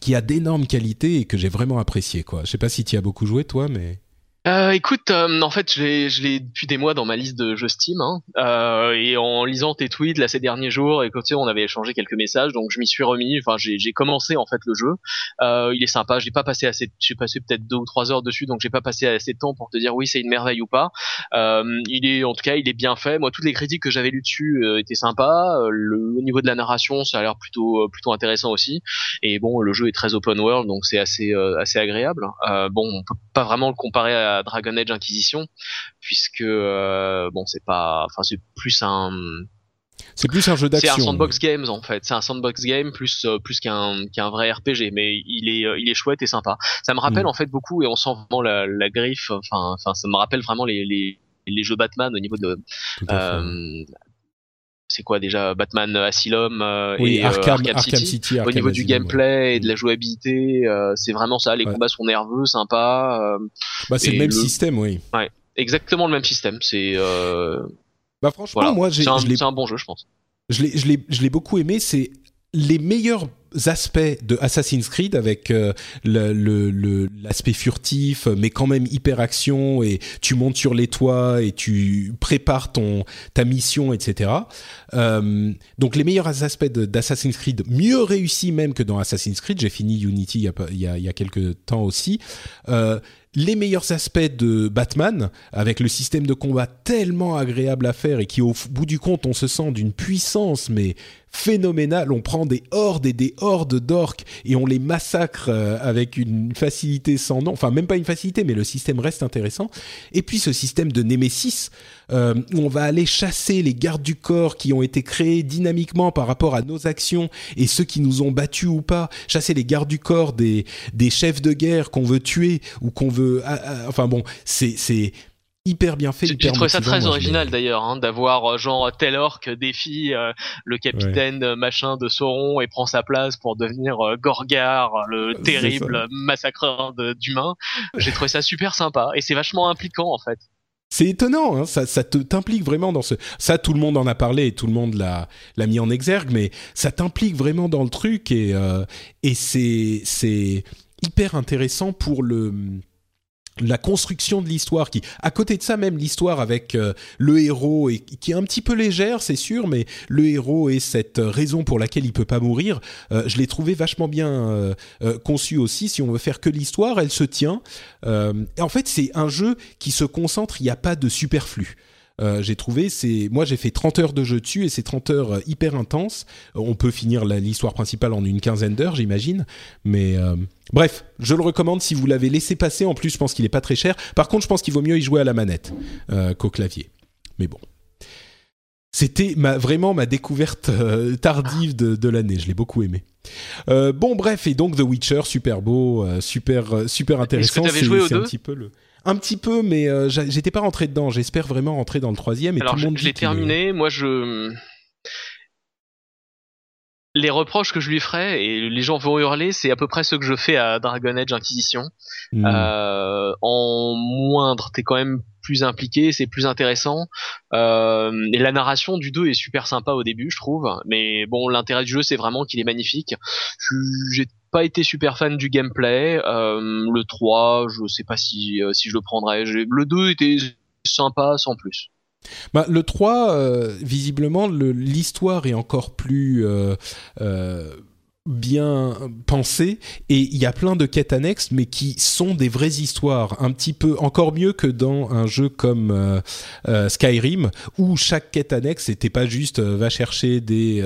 qui a d'énormes qualités et que j'ai vraiment apprécié. Quoi. Je sais pas si tu as beaucoup joué toi, mais euh, écoute, euh, en fait, je l'ai, depuis des mois dans ma liste de jeux Steam, hein, euh, et en lisant tes tweets là ces derniers jours, et on avait échangé quelques messages, donc je m'y suis remis. Enfin, j'ai, commencé en fait le jeu. Euh, il est sympa. J'ai pas passé assez, j'ai passé peut-être deux ou trois heures dessus, donc j'ai pas passé assez de temps pour te dire oui, c'est une merveille ou pas. Euh, il est, en tout cas, il est bien fait. Moi, toutes les critiques que j'avais lues dessus euh, étaient sympas. Le, niveau de la narration, ça a l'air plutôt, plutôt intéressant aussi. Et bon, le jeu est très open world, donc c'est assez, assez agréable. bon, on peut pas vraiment le comparer à Dragon Age Inquisition, puisque euh, bon, c'est pas, enfin, c'est plus un c'est plus un jeu d'action. C'est un sandbox games en fait. C'est un sandbox game plus euh, plus qu'un qu'un vrai RPG, mais il est euh, il est chouette et sympa. Ça me rappelle mm. en fait beaucoup et on sent vraiment la, la griffe. Enfin enfin ça me rappelle vraiment les les les jeux Batman au niveau de c'est quoi déjà Batman Asylum euh, et euh, Arkham, City, au niveau du gameplay et de la jouabilité euh, c'est vraiment ça. Les combats sont nerveux sympas bah c'est le même système oui. Ouais exactement le même système. C'est bah franchement moi j'ai c'est un, bon jeu je pense. L'ai je l'ai beaucoup aimé. C'est les meilleurs aspects de Assassin's Creed avec euh, l'aspect furtif mais quand même hyper action et tu montes sur les toits et tu prépares ton ta mission etc euh, donc les meilleurs aspects d'Assassin's Creed mieux réussis même que dans Assassin's Creed j'ai fini Unity il y a, y a, quelques temps aussi euh, les meilleurs aspects de Batman, avec le système de combat tellement agréable à faire et qui au bout du compte on se sent d'une puissance mais phénoménale. On prend des hordes et des hordes d'orques et on les massacre euh, avec une facilité sans nom. Enfin même pas une facilité mais le système reste intéressant. Et puis ce système de Nemesis euh, où on va aller chasser les gardes du corps qui ont été créés dynamiquement par rapport à nos actions et ceux qui nous ont battus ou pas, chasser les gardes du corps des, des chefs de guerre qu'on veut tuer ou qu'on veut... Enfin bon, c'est hyper bien fait. J'ai trouvé ça très original d'ailleurs, hein, d'avoir euh, genre tel orc défie euh, le capitaine machin de Sauron et prend sa place pour devenir Gorgar, le terrible massacreur d'humains. J'ai trouvé ça super sympa et c'est vachement impliquant en fait. C'est étonnant, hein, ça, ça t'implique vraiment dans ce. Ça, tout le monde en a parlé et tout le monde l'a mis en exergue, mais ça t'implique vraiment dans le truc et euh, et c'est c'est hyper intéressant pour le la construction de l'histoire qui à côté de ça même l'histoire avec euh, le héros et qui est un petit peu légère c'est sûr mais le héros et cette raison pour laquelle il peut pas mourir euh, je l'ai trouvé vachement bien euh, conçu aussi. Si on veut faire que l'histoire elle se tient. Et en fait c'est un jeu qui se concentre il n'y a pas de superflu euh, j'ai trouvé, c'est moi j'ai fait 30 heures de jeu dessus et c'est 30 heures euh, hyper intenses. Euh, on peut finir l'histoire principale en une quinzaine d'heures, j'imagine. Mais bref, je le recommande si vous l'avez laissé passer. En plus, je pense qu'il est pas très cher. Par contre, je pense qu'il vaut mieux y jouer à la manette qu'au clavier. Mais bon. C'était ma, vraiment ma découverte tardive de, de l'année. Je l'ai beaucoup aimé. bon, bref, et donc The Witcher, super beau, super, super intéressant. C'est un petit peu le un petit peu, mais euh, j'étais pas rentré dedans. J'espère vraiment rentrer dans le troisième. Et Alors, tout le monde je l'ai terminé. Moi, je les reproches que je lui ferais, et les gens vont hurler, c'est à peu près ce que je fais à Dragon Age Inquisition. Hmm. Euh, en moindre, t'es quand même plus impliqué, c'est plus intéressant. Euh, et la narration du 2 est super sympa au début, je trouve. Mais bon, l'intérêt du jeu, c'est vraiment qu'il est magnifique. J'ai pas été super fan du gameplay. Euh, le 3, je sais pas si, euh, si je le prendrais. Le 2 était sympa sans plus. Bah, le 3, euh, visiblement, l'histoire est encore plus bien pensé et il y a plein de quêtes annexes mais qui sont des vraies histoires un petit peu encore mieux que dans un jeu comme euh, euh, Skyrim où chaque quête annexe n'était pas juste euh, va chercher des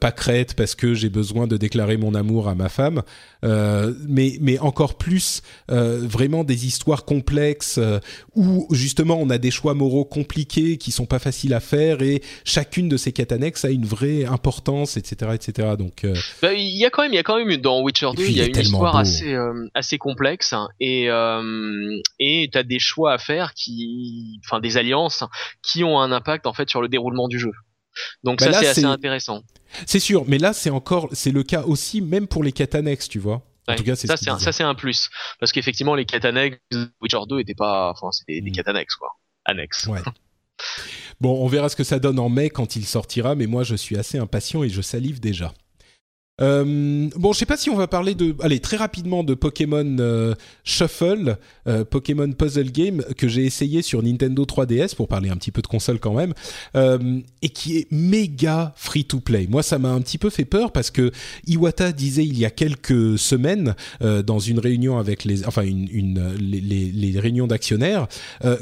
pâquerettes parce que j'ai besoin de déclarer mon amour à ma femme mais mais encore plus vraiment des histoires complexes où justement on a des choix moraux compliqués qui sont pas faciles à faire et chacune de ces quêtes annexes a une vraie importance etc etc donc bah, il y a quand même, il y a quand même dans Witcher 2, il y a une histoire assez euh, assez complexe hein, et euh, et t'as des choix à faire qui, enfin des alliances qui ont un impact en fait sur le déroulement du jeu. Donc bah ça c'est assez intéressant. C'est sûr, mais là c'est encore, c'est le cas aussi même pour les quêtes annexes, tu vois. En tout cas, ça c'est un, ça c'est un plus parce qu'effectivement les quêtes annexes Witcher 2 étaient pas, enfin c'était des, mm. quêtes annexes quoi, annexes. Ouais. Bon, on verra ce que ça donne en mai quand il sortira, mais moi je suis assez impatient et je salive déjà. Euh, bon, je sais pas si on va parler de, allez, très rapidement de Pokémon euh, Shuffle, euh, Pokémon Puzzle Game que j'ai essayé sur Nintendo 3DS pour parler un petit peu de console quand même, et qui est méga free to play. Moi, ça m'a un petit peu fait peur parce que Iwata disait il y a quelques semaines dans une réunion avec les, enfin une, les réunions d'actionnaires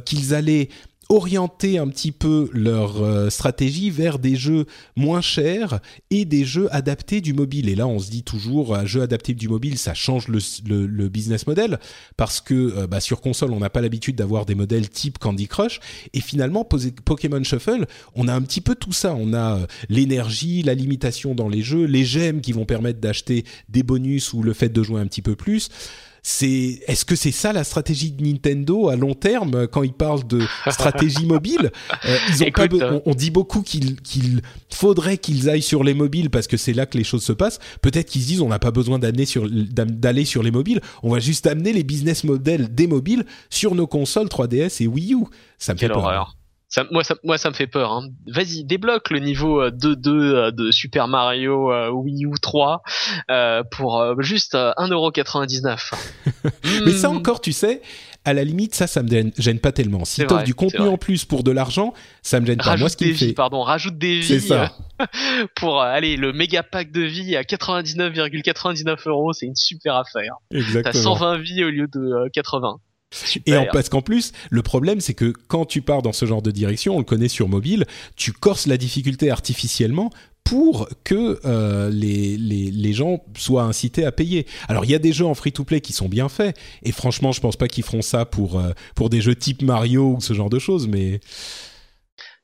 qu'ils allaient orienter un petit peu leur euh, stratégie vers des jeux moins chers et des jeux adaptés du mobile. Et là, on se dit toujours, un jeu adapté du mobile, ça change le, le, business model parce que euh, bah, sur console, on n'a pas l'habitude d'avoir des modèles type Candy Crush. Et finalement, Pokémon Shuffle, on a un petit peu tout ça. On a euh, l'énergie, la limitation dans les jeux, les gemmes qui vont permettre d'acheter des bonus ou le fait de jouer un petit peu plus c'est est-ce que c'est ça la stratégie de Nintendo à long terme quand ils parlent de stratégie mobile? Euh, ils ont euh, on, dit beaucoup qu'il faudrait qu'ils aillent sur les mobiles parce que c'est là que les choses se passent. Peut-être qu'ils se disent on n'a pas besoin d'aller sur d'aller sur les mobiles, on va juste amener les business models des mobiles sur nos consoles 3DS et Wii U. Ça me fait peur moi, ça, moi, ça me fait peur. Hein. Vas-y, débloque le niveau 2-2 euh, euh, de Super Mario euh, Wii U 3 pour juste 1,99€. Mais ça encore, tu sais, à la limite, ça, ça me gêne, pas tellement. Si t'offres du contenu en plus pour de l'argent, ça me gêne pas. Moi, ce qui des fait... pardon, rajoute des vies. Ça. pour aller le méga pack de vie à 99,99 euros, c'est une super affaire. Exactement. T'as 120 vies au lieu de 80. Et parce qu'en plus, le problème, c'est que quand tu pars dans ce genre de direction, on le connaît sur mobile, tu corses la difficulté artificiellement pour que euh, les, les, les, gens soient incités à payer. Alors il y a des jeux en free-to-play qui sont bien faits, et franchement je pense pas qu'ils feront ça pour, euh, pour des jeux type Mario ou ce genre de choses, mais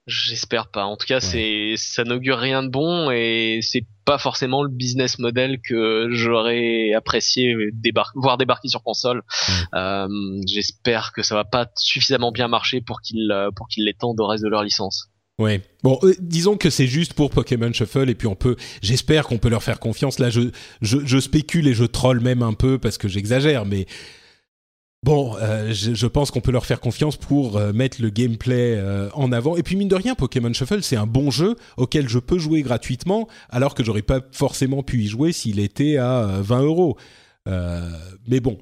J'espère pas. En tout cas, c'est ça n'augure rien de bon et c'est pas forcément le business model que j'aurais apprécié voir débarquer sur console. Euh, J'espère que ça va pas suffisamment bien marcher pour qu'ils pour qu'ils l'étendent au reste de leur licence. Ouais. Bon, euh, disons que c'est juste pour Pokémon Shuffle et puis on peut, j'espère qu'on peut leur faire confiance. Là, je, je, je spécule et je troll même un peu parce que j'exagère, mais Bon, euh, je, pense qu'on peut leur faire confiance pour euh, mettre le gameplay euh, en avant. Et puis mine de rien, Pokémon Shuffle, c'est un bon jeu auquel je peux jouer gratuitement, alors que j'aurais pas forcément pu y jouer s'il était à 20 euros. mais bon,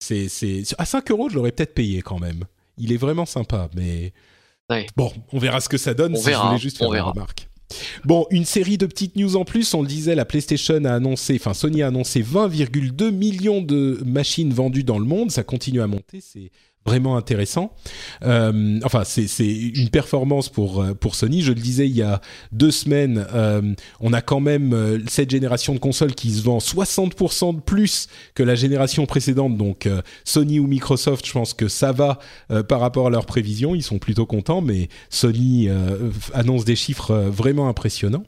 c'est à 5 euros, je l'aurais peut-être payé quand même. Il est vraiment sympa, mais bon, on verra ce que ça donne. On verra, je voulais juste faire on verra. remarque. Bon, une série de petites news en plus. On le disait, la PlayStation a annoncé, enfin Sony a annoncé 20,2 millions de machines vendues dans le monde. Ça continue à monter. C'est vraiment intéressant. Euh, enfin, c'est une performance pour euh, pour Sony. Je le disais il y a deux semaines, euh, on a quand même euh, cette génération de consoles qui se vend 60% de plus que la génération précédente. Donc Sony ou Microsoft, je pense que ça va par rapport à leurs prévisions. Ils sont plutôt contents, mais Sony annonce des chiffres vraiment impressionnants.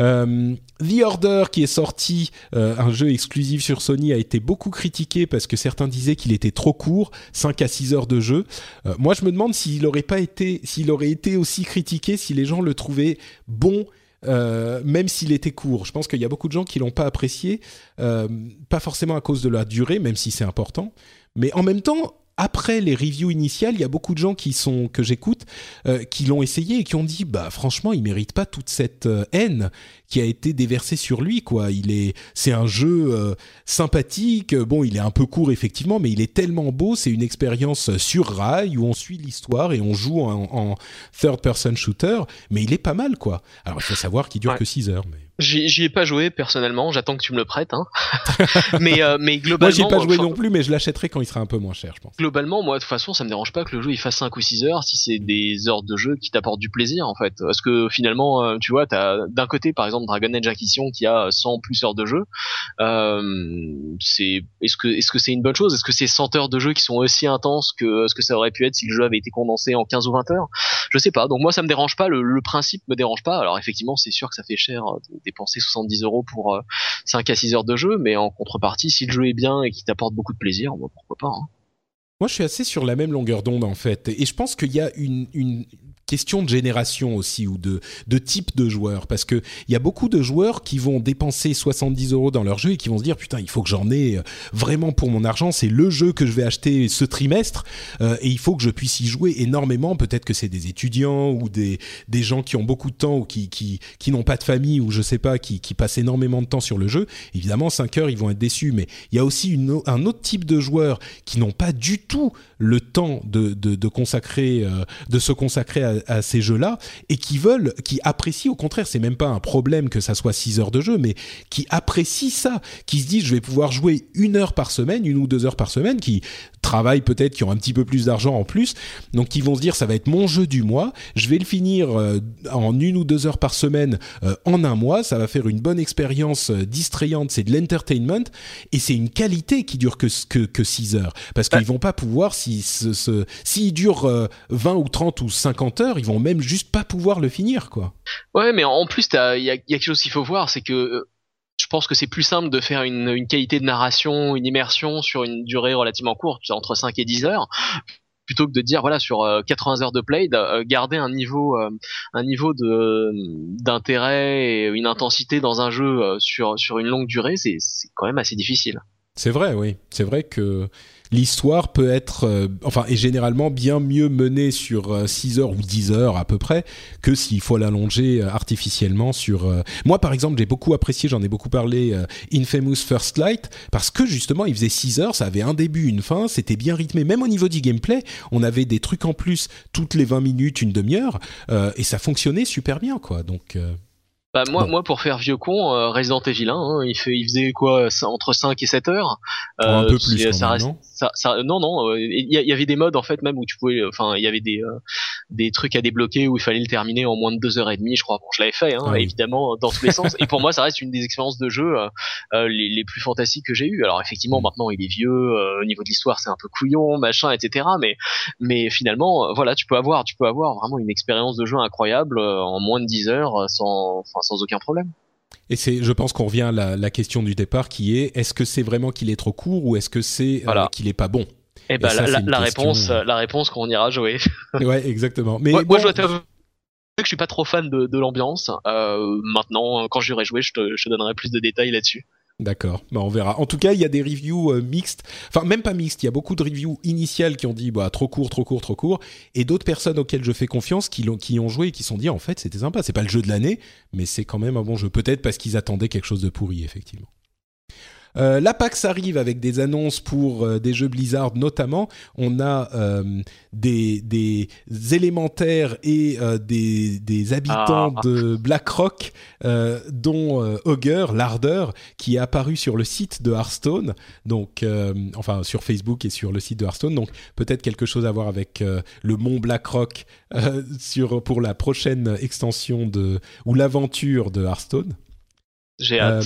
Euh, The Order, qui est sorti, euh, un jeu exclusif sur Sony, a été beaucoup critiqué parce que certains disaient qu'il était trop court, 5 à 6 heures de jeu. Euh, moi, je me demande s'il aurait pas été, s'il aurait été aussi critiqué si les gens le trouvaient bon. même s'il était court, je pense qu'il y a beaucoup de gens qui l'ont pas apprécié, pas forcément à cause de la durée, même si c'est important, mais en même temps, après les reviews initiales, il y a beaucoup de gens qui sont que j'écoute euh, qui l'ont essayé et qui ont dit bah franchement, il mérite pas toute cette euh, haine qui a été déversée sur lui quoi. Il est c'est un jeu euh, sympathique, bon, il est un peu court effectivement, mais il est tellement beau, c'est une expérience sur rail où on suit l'histoire et on joue en, third person shooter, mais il est pas mal quoi. Alors il faut savoir qu'il dure que 6 heures mais J'y ai pas joué personnellement, j'attends que tu me le prêtes. Hein. mais euh, mais globalement, moi j'y ai pas joué non plus, mais je l'achèterai quand il sera un peu moins cher, je pense. Globalement, moi de toute façon, ça me dérange pas que le jeu il fasse 5 ou 6 heures si c'est des heures de jeu qui t'apportent du plaisir en fait. Parce que finalement, euh, tu vois, t'as d'un côté par exemple Dragon Age Inquisition qui a 100 plus heures de jeu. Euh, c'est est-ce que est-ce que c'est une bonne chose? Est-ce que c'est 100 heures de jeu qui sont aussi intenses que ce que ça aurait pu être si le jeu avait été condensé en 15 ou 20 heures? Je sais pas. Donc moi ça me dérange pas, le, le principe me dérange pas. Alors effectivement, c'est sûr que ça fait cher de dépenser 70 euros pour 5 euh, à 6 heures de jeu, mais en contrepartie, si le jeu est bien et qu'il t'apporte beaucoup de plaisir, pourquoi pas. Hein. Moi, je suis assez sur la même longueur d'onde en fait, et je pense qu'il y a une, question de génération aussi ou de, type de joueur. Parce que il y a beaucoup de joueurs qui vont dépenser 70 euros dans leur jeu et qui vont se dire putain il faut que j'en ai euh, vraiment pour mon argent. C'est le jeu que je vais acheter ce trimestre euh, et il faut que je puisse y jouer énormément. Peut-être que c'est des étudiants ou des, gens qui ont beaucoup de temps ou qui, n'ont pas de famille ou je sais pas qui, passent énormément de temps sur le jeu. Évidemment 5 heures ils vont être déçus. Mais il y a aussi un autre type de joueurs qui n'ont pas du tout le temps de, de, de consacrer euh, de se consacrer à, à, ces jeux-là et qui veulent, qui apprécient au contraire, c'est même pas un problème que ça soit 6 heures de jeu, mais qui apprécient ça, qui se disent je vais pouvoir jouer une heure par semaine, une ou deux heures par semaine, qui travaillent peut-être, qui ont un petit peu plus d'argent en plus, donc qui vont se dire ça va être mon jeu du mois, je vais le finir euh, en une ou deux heures par semaine euh, en un mois, ça va faire une bonne expérience distrayante, c'est de l'entertainment et c'est une qualité qui dure que que, que 6 heures. Parce qu'ils vont pas pouvoir si ce, ce s'il dure 20 ou 30 ou 50 heures, ils vont même juste pas pouvoir le finir quoi. Ouais, mais en plus il y a, y a quelque chose qu'il faut voir, c'est que je pense que c'est plus simple de faire une, une, qualité de narration, une immersion sur une durée relativement courte, entre 5 et 10 heures, plutôt que de dire voilà sur 80 euh, heures de play, de, euh, garder un niveau, euh, un niveau de d'intérêt et une intensité dans un jeu sur sur une longue durée, c'est quand même assez difficile. C'est vrai, oui. C'est vrai que l'histoire peut être, euh, enfin, est généralement bien mieux menée sur 6 euh, heures ou 10 heures à peu près que s'il faut l'allonger euh, artificiellement sur. Moi, par exemple, j'ai beaucoup apprécié, j'en ai beaucoup parlé, Infamous First Light, parce que justement, il faisait 6 heures, ça avait un début, une fin, c'était bien rythmé. Même au niveau du gameplay, on avait des trucs en plus toutes les 20 minutes, une demi-heure, et ça fonctionnait super bien, quoi. Donc. Bah moi, moi pour faire vieux con, euh, Resident Evil 1, hein, il, fait, il faisait quoi entre 5 et 7 heures. Euh, un peu plus ça non? Ça, ça, non non, euh, il y, y, avait des modes en fait même où tu pouvais, enfin il y avait des euh, des trucs à débloquer où il fallait le terminer en moins de 2 heures et demie, je crois. Bon, je l'avais fait, hein, ah évidemment dans tous les sens. Et pour moi, ça reste une des expériences de jeu les, les, plus fantastiques que j'ai eues. Alors effectivement, mm. maintenant il est vieux, au niveau de l'histoire c'est un peu couillon, machin, etc. Mais mais finalement, voilà, tu peux avoir, tu peux avoir vraiment une expérience de jeu incroyable en moins de 10 heures sans, enfin sans aucun problème. Et c'est, je pense qu'on revient à la, question du départ qui est est-ce que c'est vraiment qu'il est trop court ou est-ce que c'est euh, qu'il est pas bon? Eh ben, la, réponse, euh, la réponse qu'on ira jouer. ouais, exactement. Mais moi, je dois que je suis pas trop fan de, l'ambiance. Euh, maintenant, quand j'aurai joué, je te, je te donnerai plus de détails là-dessus. D'accord, bah on verra. En tout cas, il y a des reviews euh, mixtes, enfin même pas mixtes, il y a beaucoup de reviews initiales qui ont dit bah trop court, trop court, trop court, et d'autres personnes auxquelles je fais confiance qui, ont, qui ont joué et qui sont dit en fait c'était sympa, c'est pas le jeu de l'année, mais c'est quand même un bon jeu, peut-être parce qu'ils attendaient quelque chose de pourri effectivement. Euh, la PAX arrive avec des annonces pour euh, des jeux Blizzard notamment. On a euh, des, des, élémentaires et des, des, habitants ah. de BlackRock, dont Augur, l'ardeur, qui est apparu sur le site de Hearthstone, donc enfin sur Facebook et sur le site de Hearthstone. Donc peut-être quelque chose à voir avec le mont BlackRock sur pour la prochaine extension de ou l'aventure de Hearthstone. J'ai hâte.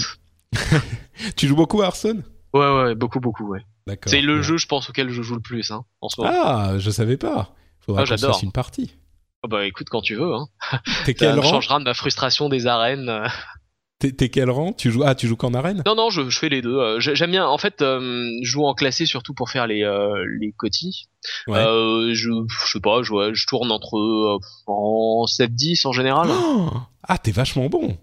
tu joues beaucoup à Hearthstone? Ouais, ouais, beaucoup, beaucoup, ouais. C'est le jeu, je pense, auquel je joue le plus hein, en ce moment. Ah, je savais pas. Faudra ah, fasse une partie. Oh, bah écoute, quand tu veux. Hein. T'es quel rang? changera de ma frustration des arènes. T'es quel rang? Tu joues Ah, tu joues qu'en arène? Non, non, je, je, fais les deux. Euh, j'aime bien. En fait, euh, je joue en classé surtout pour faire les euh, les cotis. Ouais. Euh, je, je sais pas, je, je tourne entre en 7-10 en général. Oh ah, t'es vachement bon.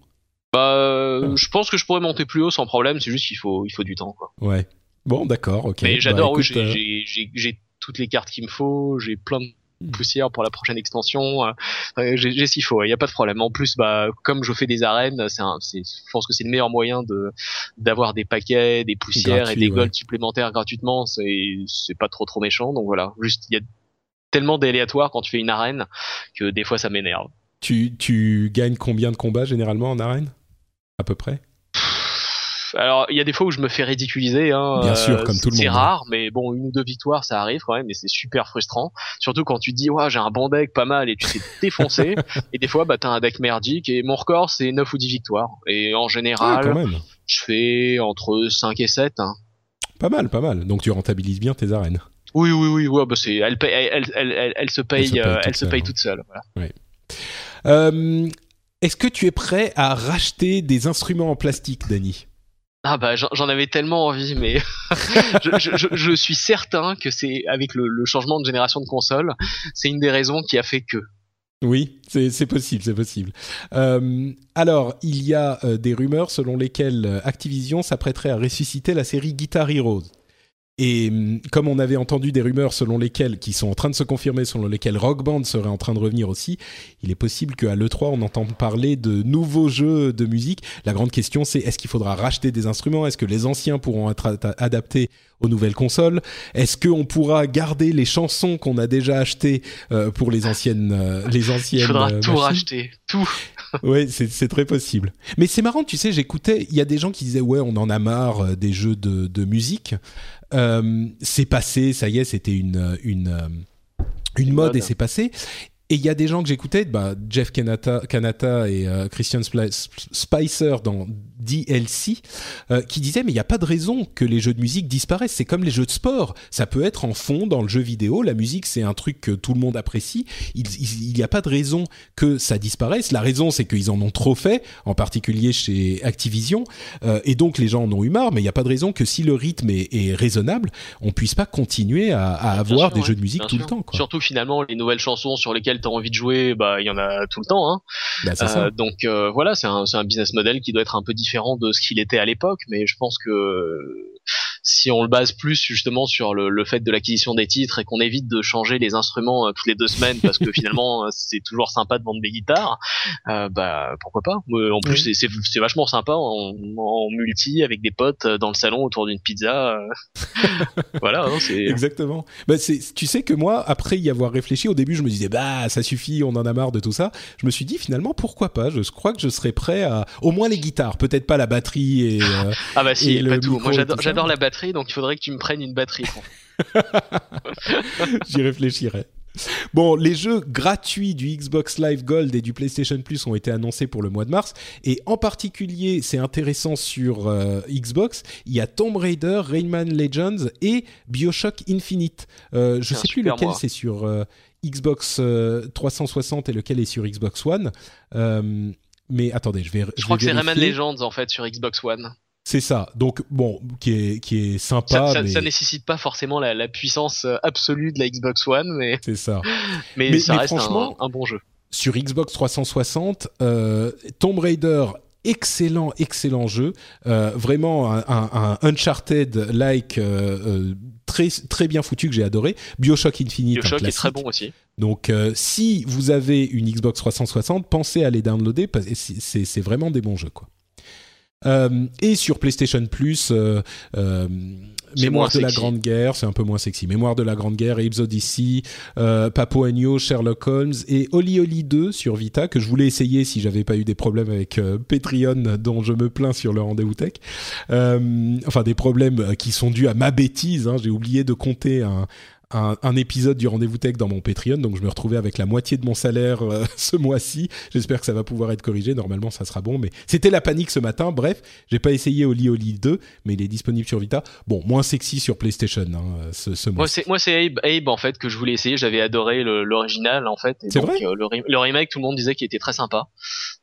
Bah, ah. je pense que je pourrais monter plus haut sans problème. C'est juste qu'il faut, il faut du temps, quoi. Ouais. Bon, d'accord, ok. Mais j'adore. Bah, oui, euh, j'ai toutes les cartes qu'il me faut. J'ai plein de hmm. poussière pour la prochaine extension. Euh, j'ai ce qu'il faut. Il n'y a pas de problème. En plus, bah, comme je fais des arènes, c'est, je pense que c'est le meilleur moyen de d'avoir des paquets, des poussières et des golds supplémentaires gratuitement. C'est, c'est pas trop trop méchant. Donc voilà. Juste, il y a tellement d'aléatoires quand tu fais une arène que des fois ça m'énerve. Tu, tu gagnes combien de combats généralement en arène? À peu près alors il y a des fois où je me fais ridiculiser hein, bien sûr comme tout le monde c'est rare mais bon une ou deux victoires ça arrive quand même et c'est super frustrant surtout quand tu te dis ouais j'ai un bon deck pas mal et tu t'es défoncé et des fois bah t'as un deck merdique et mon record c'est 9 ou 10 victoires et en général je fais entre 5 et 7 hein. pas mal pas mal donc tu rentabilises bien tes arènes oui, oui, oui, ouais, bah c'est, elle, elle, elle, elle, se paye, elle se paye, toute, seule. Voilà. Ouais. Euh, est-ce que tu es prêt à racheter des instruments en plastique, Dany? Ah bah j'en avais tellement envie, mais je, je, je, suis certain que c'est avec le, le, changement de génération de console, c'est une des raisons qui a fait que. Oui, c'est possible, c'est possible. Euh, alors, il y a euh, des rumeurs selon lesquelles Activision s'apprêterait à ressusciter la série Guitar Heroes. Et hum, comme on avait entendu des rumeurs selon lesquelles, qui sont en train de se confirmer, selon lesquelles Rock Band serait en train de revenir aussi, il est possible qu'à l'E3 on entende parler de nouveaux jeux de musique. La grande question c'est est-ce qu'il faudra racheter des instruments? Est-ce que les anciens pourront être adaptés aux nouvelles consoles? Est-ce qu'on pourra garder les chansons qu'on a déjà achetées euh, pour les anciennes euh, les anciennes Il faudra euh, tout racheter, tout. oui, c'est très possible. Mais c'est marrant, tu sais, j'écoutais, il y a des gens qui disaient ouais, on en a marre des jeux de, de musique. Euh, c'est passé, ça y est, c'était une, une, une mode et c'est passé. Et il y a des gens que j'écoutais, bah, Jeff Kanata, Kanata et euh, Christian Spicer dans DLC, euh, qui disaient mais il n'y a pas de raison que les jeux de musique disparaissent. C'est comme les jeux de sport. Ça peut être en fond dans le jeu vidéo. La musique, c'est un truc que tout le monde apprécie. Il n'y a pas de raison que ça disparaisse. La raison, c'est qu'ils en ont trop fait, en particulier chez Activision. Euh, et donc les gens en ont eu marre. Mais il n'y a pas de raison que si le rythme est, est raisonnable, on puisse pas continuer à, à avoir des jeux de musique tout le temps. Quoi. Surtout finalement les nouvelles chansons sur lesquelles tu as envie de jouer, bah il y en a tout le temps. Hein. Bah, euh, donc euh, voilà, c'est un, un, business model qui doit être un peu différent de ce qu'il était à l'époque, mais je pense que si on le base plus justement sur le, le fait de l'acquisition des titres et qu'on évite de changer les instruments euh, toutes les deux semaines parce que finalement euh, c'est toujours sympa de vendre des guitares, euh, bah pourquoi pas? En plus c'est vachement sympa en, en, multi avec des potes dans le salon autour d'une pizza. voilà, hein, c'est exactement. Bah, tu sais que moi après y avoir réfléchi au début je me disais bah ça suffit on en a marre de tout ça. Je me suis dit finalement pourquoi pas? Je crois que je serais prêt à au moins les guitares, peut-être pas la batterie et ah bah si pas tout. Moi j'adore la batterie donc il faudrait que tu me prennes une batterie. J'y réfléchirai. Bon, les jeux gratuits du Xbox Live Gold et du PlayStation Plus ont été annoncés pour le mois de mars. Et en particulier, c'est intéressant sur euh, Xbox, il y a Tomb Raider, Rayman Legends et Bioshock Infinite. Euh, je sais plus lequel c'est sur euh, Xbox 360 et lequel est sur Xbox One. mais attendez, je vais. Je, crois que c'est Rayman Legends en fait sur Xbox One. C'est ça. Donc bon, qui est qui est sympa. Ça, mais... ça nécessite pas forcément la, la, puissance euh, absolue de la Xbox One, mais c'est ça. mais, ça reste franchement, un, un, bon jeu. Sur Xbox 360, euh, Tomb Raider excellent, excellent jeu. Euh, vraiment un, un, un Uncharted-like euh, euh, très, très bien foutu que j'ai adoré. Bioshock Infinite. Bioshock est très bon aussi. Donc, si vous avez une Xbox 360, pensez à les downloader parce que c'est vraiment des bons jeux, quoi. Euh, et sur PlayStation Plus, euh, euh, Mémoire de la Grande Guerre, c'est un peu moins sexy. Mémoire de la Grande Guerre, Apes Odyssey, euh, Papo Agno, Sherlock Holmes et Oli Oli 2 sur Vita que je voulais essayer si j'avais pas eu des problèmes avec euh, Patreon dont je me plains sur le rendez-vous tech. Euh, enfin des problèmes qui sont dus à ma bêtise. Hein. J'ai oublié de compter un, un, épisode du rendez-vous tech dans mon Patreon, donc je me retrouvais avec la moitié de mon salaire euh, ce mois-ci. J'espère que ça va pouvoir être corrigé. Normalement, ça sera bon, mais c'était la panique ce matin. Bref, j'ai pas essayé Oli Oli 2, mais il est disponible sur Vita. Bon, moins sexy sur PlayStation hein, ce, ce mois. Moi, c'est Abe, Abe, en fait que je voulais essayer. J'avais adoré l'original en fait. C'est vrai. Euh, le, remake, tout le monde disait qu'il était très sympa.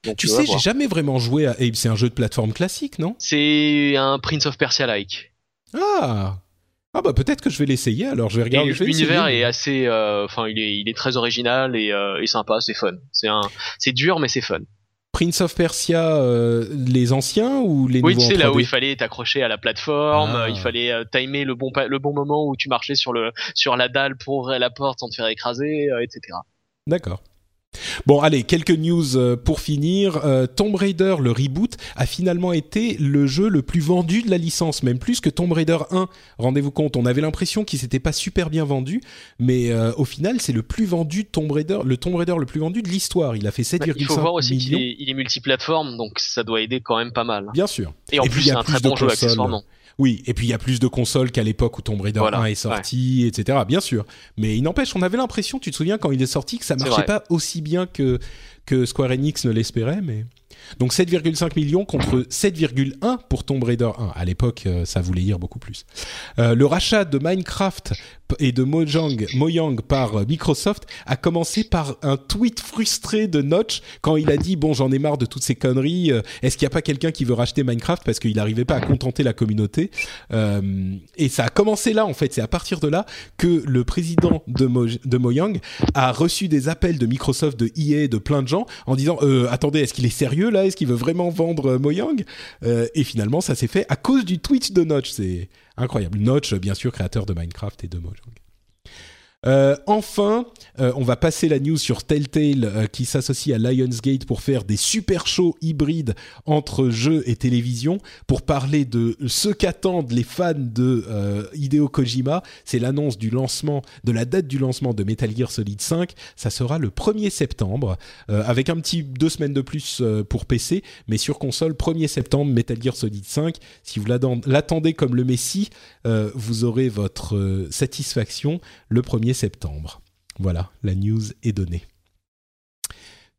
Donc, tu sais, j'ai jamais vraiment joué à Abe. C'est un jeu de plateforme classique, non? C'est un Prince of Persia like. Ah ah bah peut-être que je vais l'essayer alors je vais regarder. L'univers est assez, euh, enfin il est il est très original et, euh, et sympa, c'est fun. C'est un, c'est dur mais c'est fun. Prince of Persia, euh, les anciens ou les nouveaux Oui, tu sais là où il fallait t'accrocher à la plateforme, ah. il fallait timer le bon le bon moment où tu marchais sur le sur la dalle pour ouvrir la porte sans te faire écraser, etc. D'accord. Bon, allez, quelques news euh, pour finir. Euh, Tomb Raider, le reboot, a finalement été le jeu le plus vendu de la licence, même plus que Tomb Raider 1. Rendez-vous compte, on avait l'impression qu'il s'était pas super bien vendu, mais euh, au final, c'est le plus vendu Tomb Raider, le Tomb Raider le plus vendu de l'histoire. Il a fait 7,5 millions. Il faut voir aussi qu'il est, il est multiplateforme, donc ça doit aider quand même pas mal. Bien sûr. Et en plus, c'est un très bon jeu accessoirement. Oui, et puis il y a plus de consoles qu'à l'époque où Tomb Raider 1 est sorti, etc. Bien sûr. Mais il n'empêche, on avait l'impression, tu te souviens, quand il est sorti, que ça marchait pas aussi bien que, que Square Enix ne l'espérait, mais... Donc 7,5 millions contre 7,1 pour Tomb Raider 1. À l'époque, euh, ça voulait dire beaucoup plus. Euh, le rachat de Minecraft et de Mojang, Mojang par euh, Microsoft a commencé par un tweet frustré de Notch quand il a dit bon j'en ai marre de toutes ces conneries. Est-ce qu'il n'y a pas quelqu'un qui veut racheter Minecraft? Parce qu'il n'arrivait pas à contenter la communauté Et ça a commencé là en fait. C'est à partir de là que le président de, de Mojang a reçu des appels de Microsoft, de EA, de plein de gens en disant attendez est-ce qu'il est sérieux? Est-ce qu'il veut vraiment vendre euh, Mojang? Euh, Et finalement, ça s'est fait à cause du Twitch de Notch. C'est incroyable. Notch, bien sûr, créateur de Minecraft et de Mojang. Euh, enfin, euh, on va passer la news sur Telltale euh, qui s'associe à Lionsgate pour faire des super shows hybrides entre jeux et télévision pour parler de ce qu'attendent les fans de Hideo Kojima. C'est l'annonce du lancement, de la date du lancement de Metal Gear Solid 5. Ça sera le 1er septembre avec un petit deux semaines de plus pour PC, mais sur console 1er septembre Metal Gear Solid 5. Si vous l'attendez comme le Messi, vous aurez votre satisfaction le 1er septembre. Voilà, la news est donnée.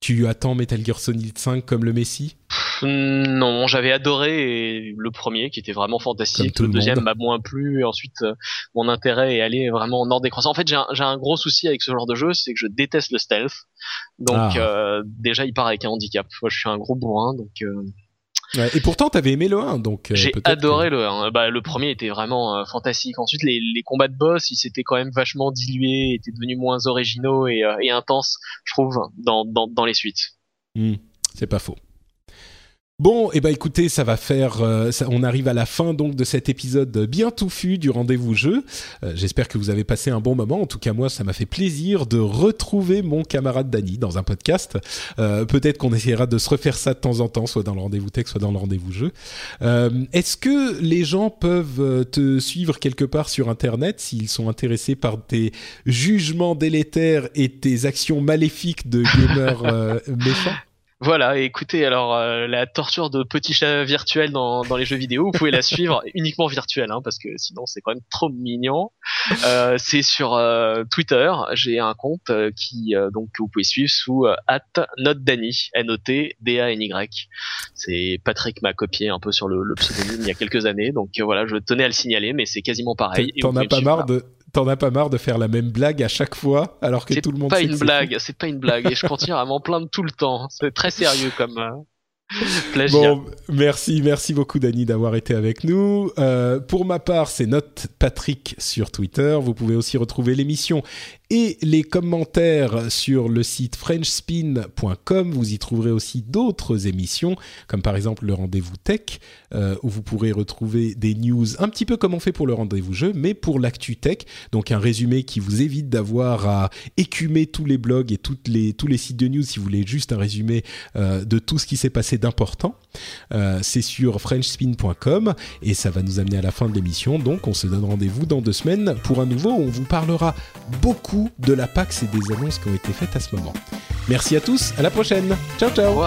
Tu attends Metal Gear Solid 5 comme le Messi? Non, j'avais adoré le premier qui était vraiment fantastique. Le, deuxième m'a moins plu. Et ensuite, euh, mon intérêt est allé vraiment en ordre décroissant. En fait, j'ai un, gros souci avec ce genre de jeu, c'est que je déteste le stealth. Donc ah. euh, déjà, il part avec un handicap. Moi, je suis un gros bourrin, donc euh, et pourtant, t'avais aimé le 1, donc. Euh, J'ai adoré le 1. Bah, le premier était vraiment euh, fantastique. Ensuite, les, les, combats de boss, ils s'étaient quand même vachement dilués, étaient devenus moins originaux et, euh, et intenses, je trouve, dans, dans, dans les suites. Hmm, c'est pas faux. Bon, et eh ben écoutez, ça va faire. Euh, on arrive à la fin donc de cet épisode bien touffu du rendez-vous jeu. Euh, j'espère que vous avez passé un bon moment. En tout cas, moi, ça m'a fait plaisir de retrouver mon camarade Dany dans un podcast. Euh, peut-être qu'on essaiera de se refaire ça de temps en temps, soit dans le rendez-vous tech, soit dans le rendez-vous jeu. Est-ce que les gens peuvent te suivre quelque part sur Internet s'ils sont intéressés par tes jugements délétères et tes actions maléfiques de gamer méchants? Voilà, écoutez, alors euh, la torture de petits chats virtuels dans, dans les jeux vidéo, vous pouvez la suivre uniquement virtuelle, hein, parce que sinon c'est quand même trop mignon. Euh, c'est sur euh, Twitter, j'ai un compte qui donc que vous pouvez suivre sous @notdany, N O T D A N Y. C'est Patrick m'a copié un peu sur le, le pseudonyme il y a quelques années, donc voilà, je tenais à le signaler, mais c'est quasiment pareil. T'en as pas marre de T'en as pas marre de faire la même blague à chaque fois alors que tout le monde pas une blague, c'est pas une blague et je continue à m'en plaindre tout le temps. C'est très sérieux comme euh, plaisir. Bon, merci, merci beaucoup Dani d'avoir été avec nous. Euh, pour ma part, c'est Note Patrick sur Twitter. Vous pouvez aussi retrouver l'émission et les commentaires sur le site frenchspin.com. Vous y trouverez aussi d'autres émissions, comme par exemple le rendez-vous tech, euh, où vous pourrez retrouver des news un petit peu comme on fait pour le rendez-vous jeu, mais pour l'actu tech. Donc un résumé qui vous évite d'avoir à écumer tous les blogs et les, tous les sites de news si vous voulez juste un résumé euh, de tout ce qui s'est passé d'important. Euh, c'est sur frenchspin.com et ça va nous amener à la fin de l'émission. Donc on se donne rendez-vous dans deux semaines pour un nouveau où on vous parlera beaucoup de la PAX et des annonces qui ont été faites à ce moment. Merci à tous, à la prochaine. Ciao ciao.